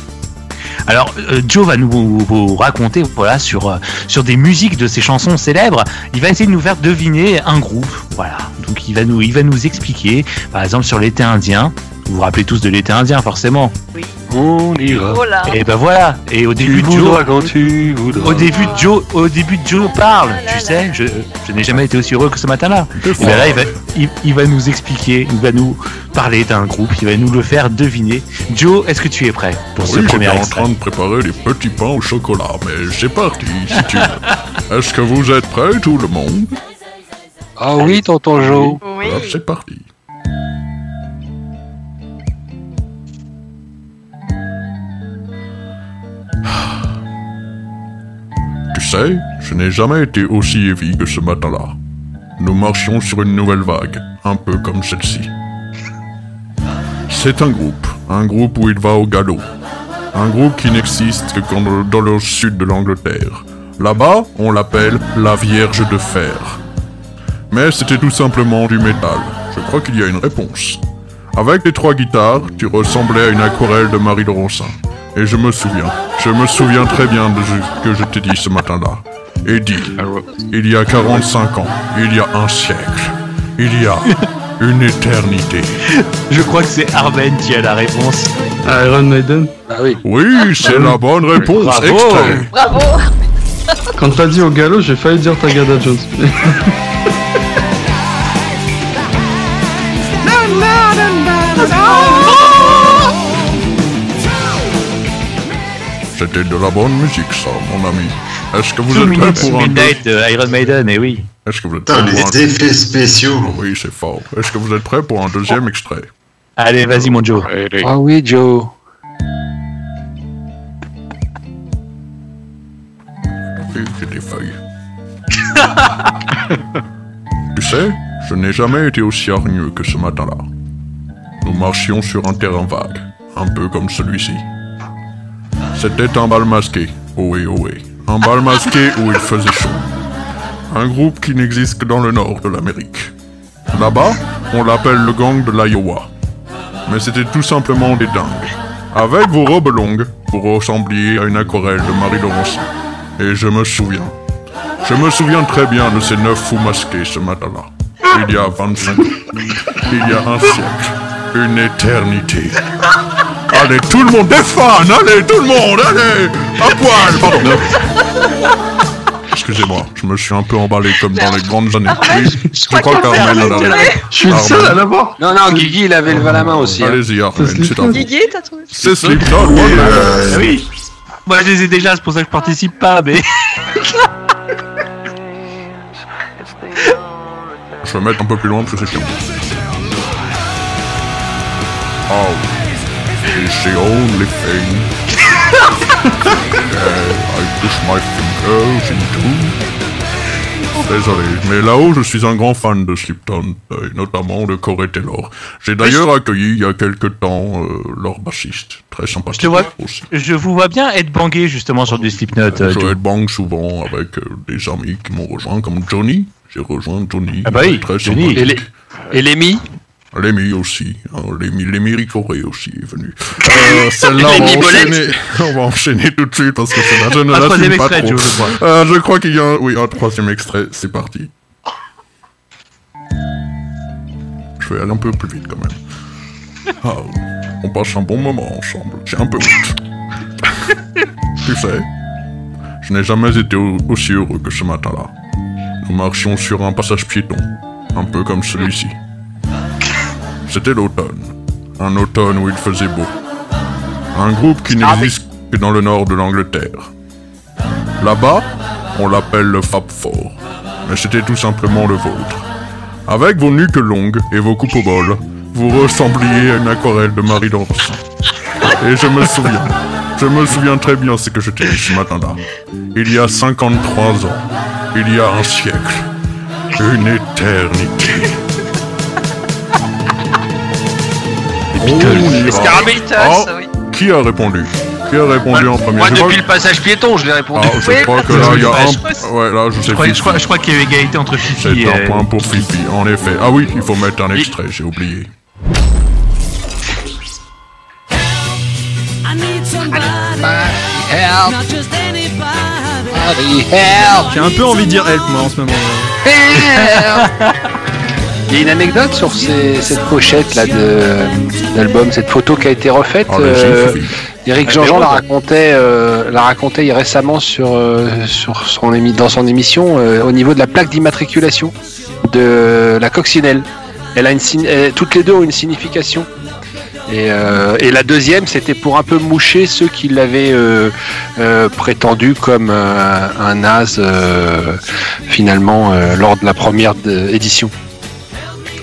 Alors euh, Joe va nous vous raconter voilà sur euh, sur des musiques de ses chansons célèbres. Il va essayer de nous faire deviner un groupe. Voilà. Donc il va nous il va nous expliquer par exemple sur l'été indien. Vous vous rappelez tous de l'été indien forcément? Oui. On ira. Et ben voilà. Et au début Joe, quand tu voudras. au début de Joe, au début de Joe parle. Tu sais, je, je n'ai jamais été aussi heureux que ce matin-là. Et ben là, il va, il, il va nous expliquer, il va nous parler d'un groupe, il va nous le faire deviner. Joe, est-ce que tu es prêt pour ce premier j'étais en extrait train de préparer des petits pains au chocolat, mais c'est parti, si tu veux. Est-ce que vous êtes prêts, tout le monde? Ah oui, tonton Joe. Oui. C'est parti. Tu sais, je n'ai jamais été aussi heavy que ce matin-là. Nous marchions sur une nouvelle vague, un peu comme celle-ci. C'est un groupe, un groupe où il va au galop. Un groupe qui n'existe que dans le sud de l'Angleterre. Là-bas, on l'appelle la Vierge de Fer. Mais c'était tout simplement du métal. Je crois qu'il y a une réponse. Avec les trois guitares, tu ressemblais à une aquarelle de Marie Laurencin. Et je me souviens, je me souviens très bien de ce que je t'ai dit ce matin-là. Eddie, il y a 45 ans, il y a un siècle, il y a une éternité. Je crois que c'est Arben qui a la réponse. Iron Maiden Ah oui. Oui, c'est la bonne réponse, Bravo. extrait. Bravo. Quand t'as dit au galop, j'ai failli dire Tagada Jones. C'était de la bonne musique, ça, mon ami. Est-ce que vous Two êtes prêts pour un Midnight de Iron Maiden, et oui. Est-ce que vous êtes Putain, prêts pour les un... effets spéciaux. Oui, c'est fort. Est-ce que vous êtes prêts pour un deuxième extrait? Allez, vas-y mon Joe. Ah oui, Joe. J'ai des feuilles. tu sais, je n'ai jamais été aussi hargneux que ce matin-là. Nous marchions sur un terrain vague, un peu comme celui-ci. C'était un bal masqué, oh oui, oh oui. Un bal masqué où il faisait chaud. Un groupe qui n'existe que dans le nord de l'Amérique. Là-bas, on l'appelle le gang de l'Iowa. Mais c'était tout simplement des dingues. Avec vos robes longues, vous ressembliez à une aquarelle de Marie Laurencin. Et je me souviens. Je me souviens très bien de ces neuf fous masqués ce matin-là. Il y a 25 ans. Il y a un siècle. Une éternité. Allez, tout le monde, des fans Allez, tout le monde Allez À poil Pardon. Excusez-moi, je me suis un peu emballé comme dans les grandes années. Oui, je crois qu'Armel a la Je suis le seul à l'avoir. Non, non, Guigui, il avait levé la main aussi. hein. Allez-y, Armel, c'est vous. Guigui, t'as trouvé C'est Slipknot, voilà. Euh, Ah oui. Moi je les ai déjà, c'est pour ça que je participe pas, mais. Je vais mettre un peu plus loin parce que c'est chiant. Oh, it's the only thing I push my fingers into. Désolé, mais là-haut, je suis un grand fan de Slipton, et notamment de Corey Taylor. J'ai d'ailleurs accueilli il y a quelque temps euh, leur bassiste, très sympathique Je vois, aussi. je vous vois bien être bangé justement sur du Slipknot. euh, Je Joe. bang souvent avec euh, des amis qui m'ont rejoint, comme Johnny. J'ai rejoint Johnny. Ah bah oui, très Johnny. sympathique. Et les- Et Lémi aussi, hein, Lémi, Lémi Ricoré aussi est venu. Euh, Celle-là, on, va enchaîner- on va enchaîner tout de suite parce que celle-là, je ne Un troisième pas extrait, trop. Joe, je crois. Euh, je crois qu'il y a un, oui, un troisième extrait, c'est parti. je vais aller un peu plus vite quand même. Ah, on passe un bon moment ensemble. J'ai un peu honte. tu sais, je n'ai jamais été au- aussi heureux que ce matin-là. Nous marchions sur un passage piéton, un peu comme celui-ci. C'était l'automne. Un automne où il faisait beau. Un groupe qui n'existe que dans le nord de l'Angleterre. Là-bas, on l'appelle le Fab Four. Mais c'était tout simplement le vôtre. Avec vos nuques longues et vos coupes au bol, vous ressembliez à une aquarelle de Marie Dorsan. Et je me souviens, je me souviens très bien ce que je t'ai dit ce matin-là. Il y a 53 ans, il y a un siècle, une éternité. Oh, on ira. Scarabée. Ah, oui. Qui a répondu? Qui a répondu en premier? Moi, Je crois depuis le passage piéton, je l'ai répondu. ah, je crois que là, il y a un... Ouais, là, je sais plus. je crois- je crois qu'il y a eu égalité entre Fifi C'est et... un point pour Fifi, en effet. Ah oui, il faut mettre un extrait, j'ai oublié. I need somebody help. not just anybody. J'ai un peu envie de dire help moi en ce moment. Il y a une anecdote sur ces- cette pochette là de- d'album, cette photo qui a été refaite. Oh, le euh. Eric Jean-Jean la racontait, euh, la racontait récemment sur, euh, sur son émi- dans son émission au niveau de la plaque d'immatriculation de la coccinelle. Elle a une elle- toutes les deux ont une signification. Et, euh, et la deuxième, c'était pour un peu moucher ceux qui l'avaient euh, euh, prétendu comme un naze euh, finalement lors de la première édition.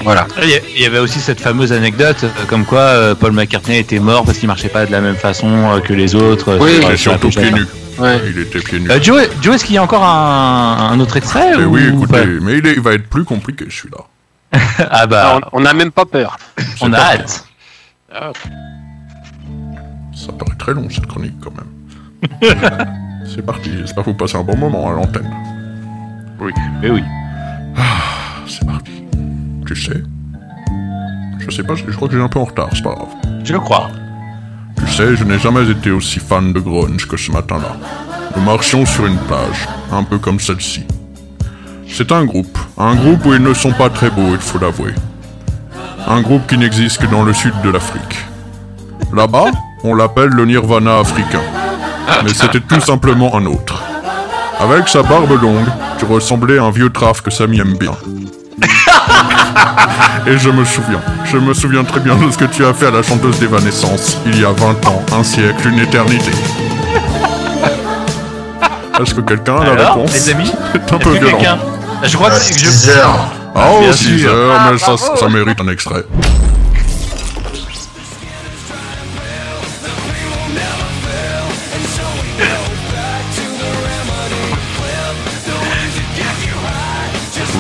Voilà. Il y a- il y avait aussi cette fameuse anecdote euh, comme quoi euh, Paul McCartney était mort parce qu'il marchait pas de la même façon euh, que les autres. Oui, Et surtout pochette. pieds nus. Ouais. Il était pieds nus. Euh, Joe, Joe, est-ce qu'il y a encore un, un autre extrait Eh ou oui, pas écoutez, mais il, est- il va être plus compliqué celui-là. Ah bah, Alors, on n'a même pas peur. on a hâte. Ça paraît très long cette chronique quand même. C'est parti, j'espère que vous passez un bon moment à l'antenne. Oui, mais oui. C'est parti. Tu sais Je sais pas, je crois que j'ai un peu en retard, c'est pas grave. Je le crois. Tu sais, je n'ai jamais été aussi fan de grunge que ce matin-là. Nous marchions sur une plage, un peu comme celle-ci. C'est un groupe, un groupe où ils ne sont pas très beaux, il faut l'avouer. Un groupe qui n'existe que dans le sud de l'Afrique. Là-bas, on l'appelle le Nirvana africain. Mais c'était tout simplement un autre. Avec sa barbe longue, tu ressemblais à un vieux traf que Samy aime bien. Et je me souviens, je me souviens très bien de ce que tu as fait à la chanteuse d'Evanescence il y a 20 ans, un siècle, une éternité. Est-ce que quelqu'un a la Alors, réponse les amis, C'est un est-ce peu que violent. quelqu'un- Je crois que À c'est que 6 je... heures. Oh, Bien 6 sûr. heures, mais ça, bravo. ça mérite un extrait.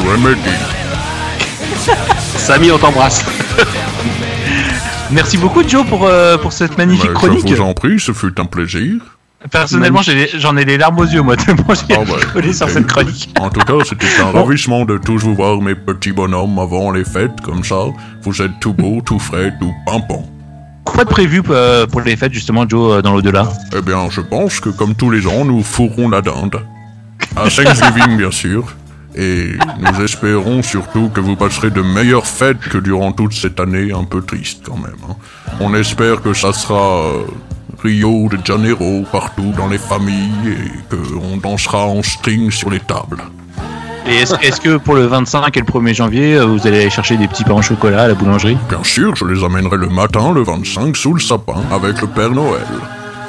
Remedy. Samy, on t'embrasse. Merci beaucoup Joe pour, euh, pour cette magnifique Mais chronique. Je vous en prie, ce fut un plaisir. Personnellement, j'en ai les larmes aux yeux, moi, tellement j'ai Ah rigolé sur cette chronique. En tout cas, c'était un ravissement de tous vous voir, mes petits bonhommes, avant les fêtes, comme ça. Vous êtes tout beau, tout frais, tout pimpant. Quoi de prévu euh, pour les fêtes, justement, Joe, euh, dans l'au-delà? Eh bien, je pense que comme tous les ans, nous fourrons la dinde. À Thanksgiving, bien sûr. Et nous espérons surtout que vous passerez de meilleures fêtes que durant toute cette année un peu triste quand même. hein. On espère que ça sera euh, Rio de Janeiro partout dans les familles et qu'on dansera en string sur les tables. Et est-ce que pour le 25 et le 1er janvier, euh, vous allez aller chercher des petits pains au chocolat à la boulangerie? Bien sûr, je les amènerai le matin, le 25, sous le sapin, avec le Père Noël.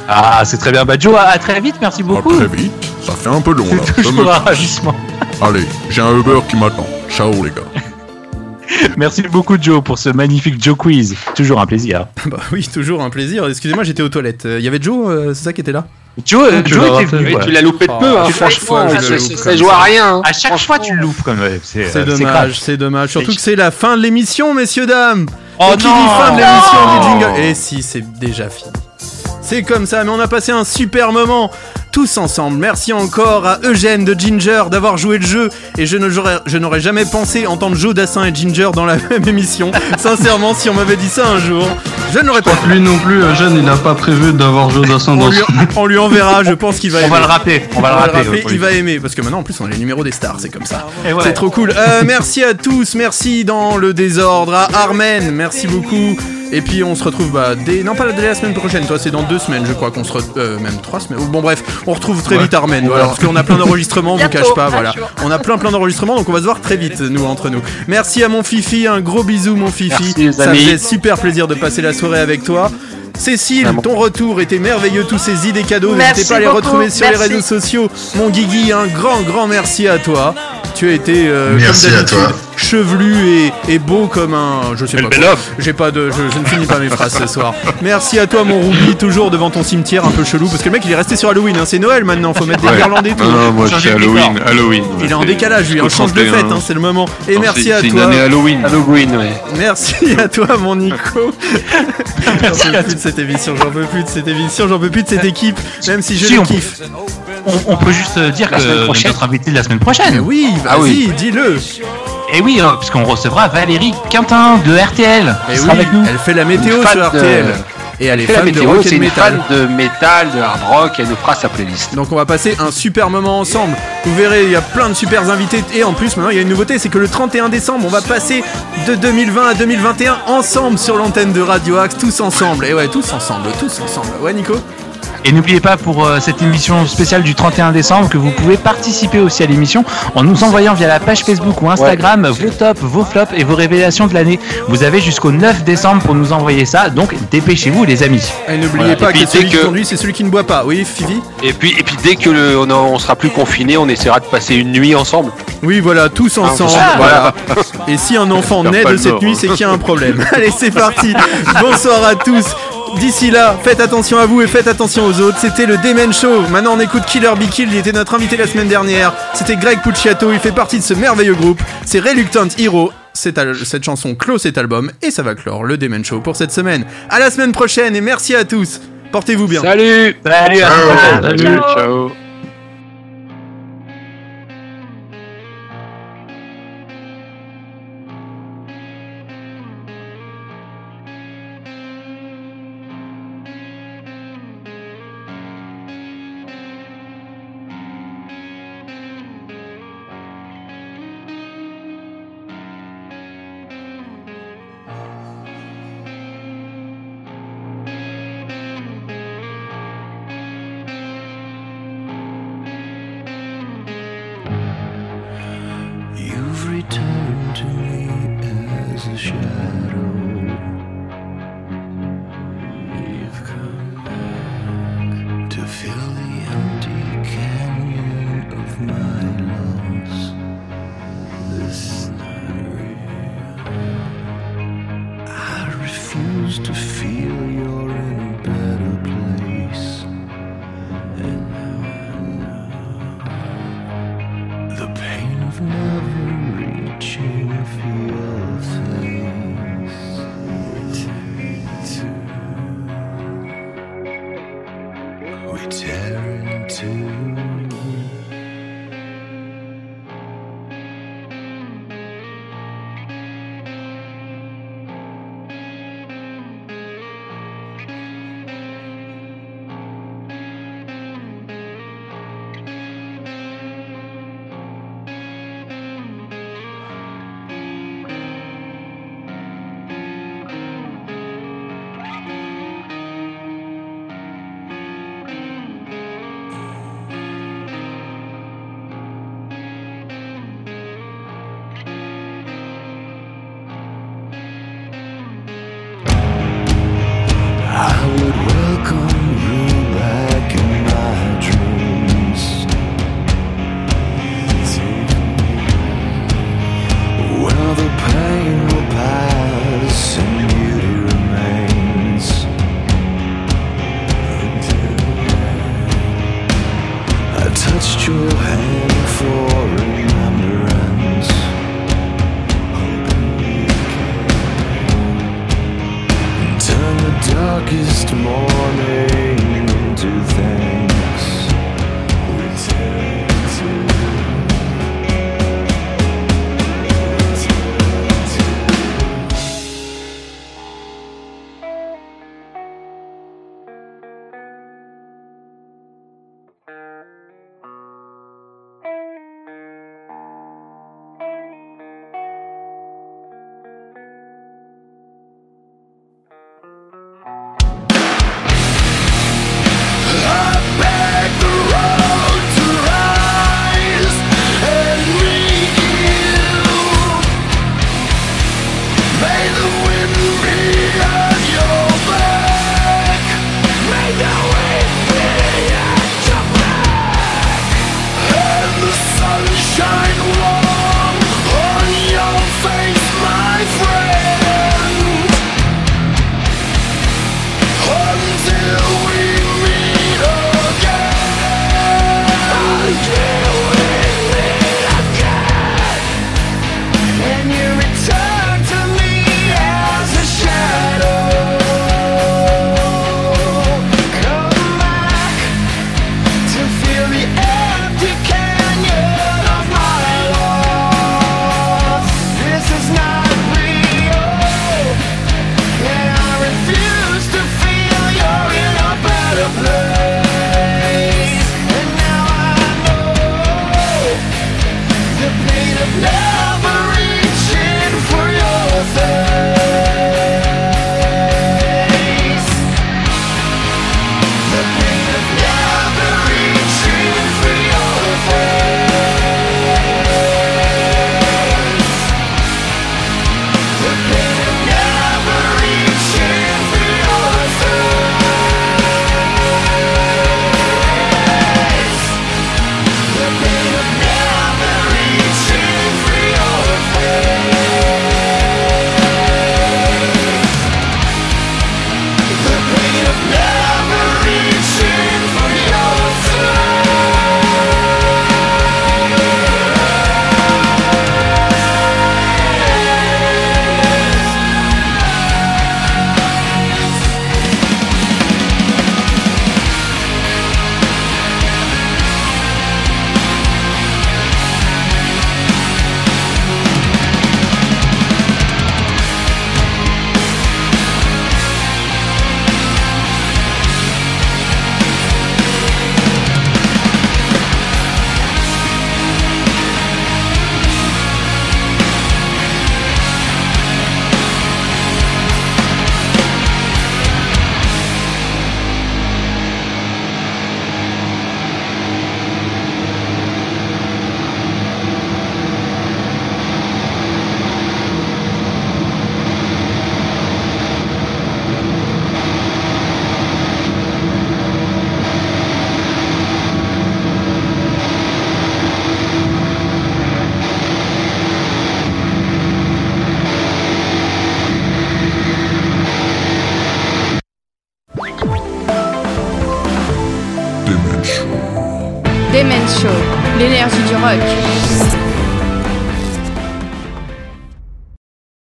Ah, c'est très bien. Bah, Joe, à, à très vite, merci À beaucoup. très vite, ça fait un peu long là. C'est je me toujours un casse. ravissement. Allez, j'ai un Uber qui m'attend. Ciao les gars. Merci beaucoup, Joe, pour ce magnifique Joe Quiz. Toujours un plaisir. Bah oui, toujours un plaisir. Excusez-moi, j'étais aux toilettes. Il y avait Joe, euh, c'est ça qui était là? Joe, euh, Tu Joe l'as était venu. Oui, tu l'as loupé de peu, hein, à chaque fois, franchement. je Ça, ça- joue à rien. hein. À chaque fois, tu le loupes quand même. C'est C'est euh, dommage, c'est dommage. Surtout que c'est la fin de l'émission, messieurs, dames. Oh qui non dit fin de l'émission dit jingle. Et si, c'est déjà fini. C'est comme ça, mais on a passé un super moment. Tous ensemble. Merci encore à Eugène de Ginger d'avoir joué le jeu et je ne- j'aurais- je n'aurais jamais pensé entendre Joe Dassin et Ginger dans la même émission. Sincèrement, si on m'avait dit ça un jour, je ne l'aurais pas Lui non plus, Eugène, il n'a pas prévu d'avoir Joe Dassin on dans lui, son... on lui enverra, je pense qu'il va On aimer. va le rappeler, on va le rappeler, oui. il va aimer, parce que maintenant en plus on a les numéros des stars, c'est comme ça. Et ouais. C'est trop cool. Euh, merci à tous, merci dans le désordre, à Armen, merci beaucoup. Et puis on se retrouve bah, dès... Non pas dès la semaine prochaine, toi c'est dans deux semaines je crois qu'on se retrouve... Euh, même trois semaines. Bon bref, on retrouve très Ouais. vite Armen, voilà, parce qu'on a plein d'enregistrements, on vous cache pas, voilà. On a plein plein d'enregistrements, donc on va se voir très vite, nous, entre nous. Merci à mon Fifi, un gros bisou mon Fifi. Merci, les Ça amis. faisait super plaisir de passer la soirée avec toi. Cécile, Vraiment. ton retour était merveilleux, tous ces idées cadeaux, Merci n'hésitez pas à les retrouver sur merci. les réseaux sociaux. Mon Guigui, un grand, grand merci à toi. Tu as été, euh, Merci comme à d'habitude, toi. chevelu et, et beau comme un. Je sais pas. J'ai pas de. Je, je ne finis pas mes phrases ce soir. Merci à toi, mon Ruby, toujours devant ton cimetière un peu chelou, parce que le mec il est resté sur Halloween. hein. C'est Noël maintenant, faut mettre des Ouais. guirlandes et tout. Non, non, moi c'est. Halloween. Halloween. Il est en décalage, lui, on jusqu'au change de 31, fête, hein, c'est le moment. Et Non, merci c'est- à C'est une toi. année Halloween. Halloween, ouais. Merci à toi, mon Nico. J'en peux plus de cette émission, j'en peux plus de cette émission, j'en peux plus de cette équipe, même si je Si, le on- kiffe. On, on peut juste euh, dire La semaine que prochaine. notre invité de la semaine Mais prochaine. oui, vas-y, Ah oui. dis-le. Et oui, euh, puisqu'on recevra Valérie Quintin de RTL. Mais qui oui, sera avec nous. elle fait la météo sur de- RTL. Et elle est fan de rock c'est et de une métal. fan de métal, de hard rock, elle nous fera sa playlist. Donc on va passer un super moment ensemble. Vous verrez, il y a plein de super invités. Et en plus, maintenant, il y a une nouveauté, c'est que le 31 décembre, on va passer de 2020 à 2021 ensemble sur l'antenne de Radio Axe, tous ensemble. Et ouais, tous ensemble, tous ensemble. Ouais, Nico? Et n'oubliez pas pour euh, cette émission spéciale du 31 décembre que vous pouvez participer aussi à l'émission en nous envoyant via la page Facebook ou Instagram vos tops, vos flops et vos révélations de l'année. Vous avez jusqu'au 9 décembre pour nous envoyer ça, donc dépêchez-vous les amis. Et n'oubliez Voilà. pas Et puis, que celui dès qui que- conduit, c'est celui qui ne boit pas. Oui, Fifi Et puis, et puis dès que le, on, sera plus confiné, on essaiera de passer une nuit ensemble. Oui, voilà, tous ensemble. Ah, voilà. Et si un enfant naît de cette nuit, hein. c'est qu'il y a un problème. Allez, c'est parti. Bonsoir à tous. D'ici là, faites attention à vous et faites attention aux autres. C'était le Demen Show. Maintenant, on écoute Killer Be Killed. Il était notre invité la semaine dernière. C'était Greg Pucciato. Il fait partie de ce merveilleux groupe. C'est Reluctant Hero. Cette, al- cette chanson clôt cet album et ça va clore le Demen Show pour cette semaine. À la semaine prochaine et merci à tous. Portez-vous bien. Salut Salut à. Salut, ciao.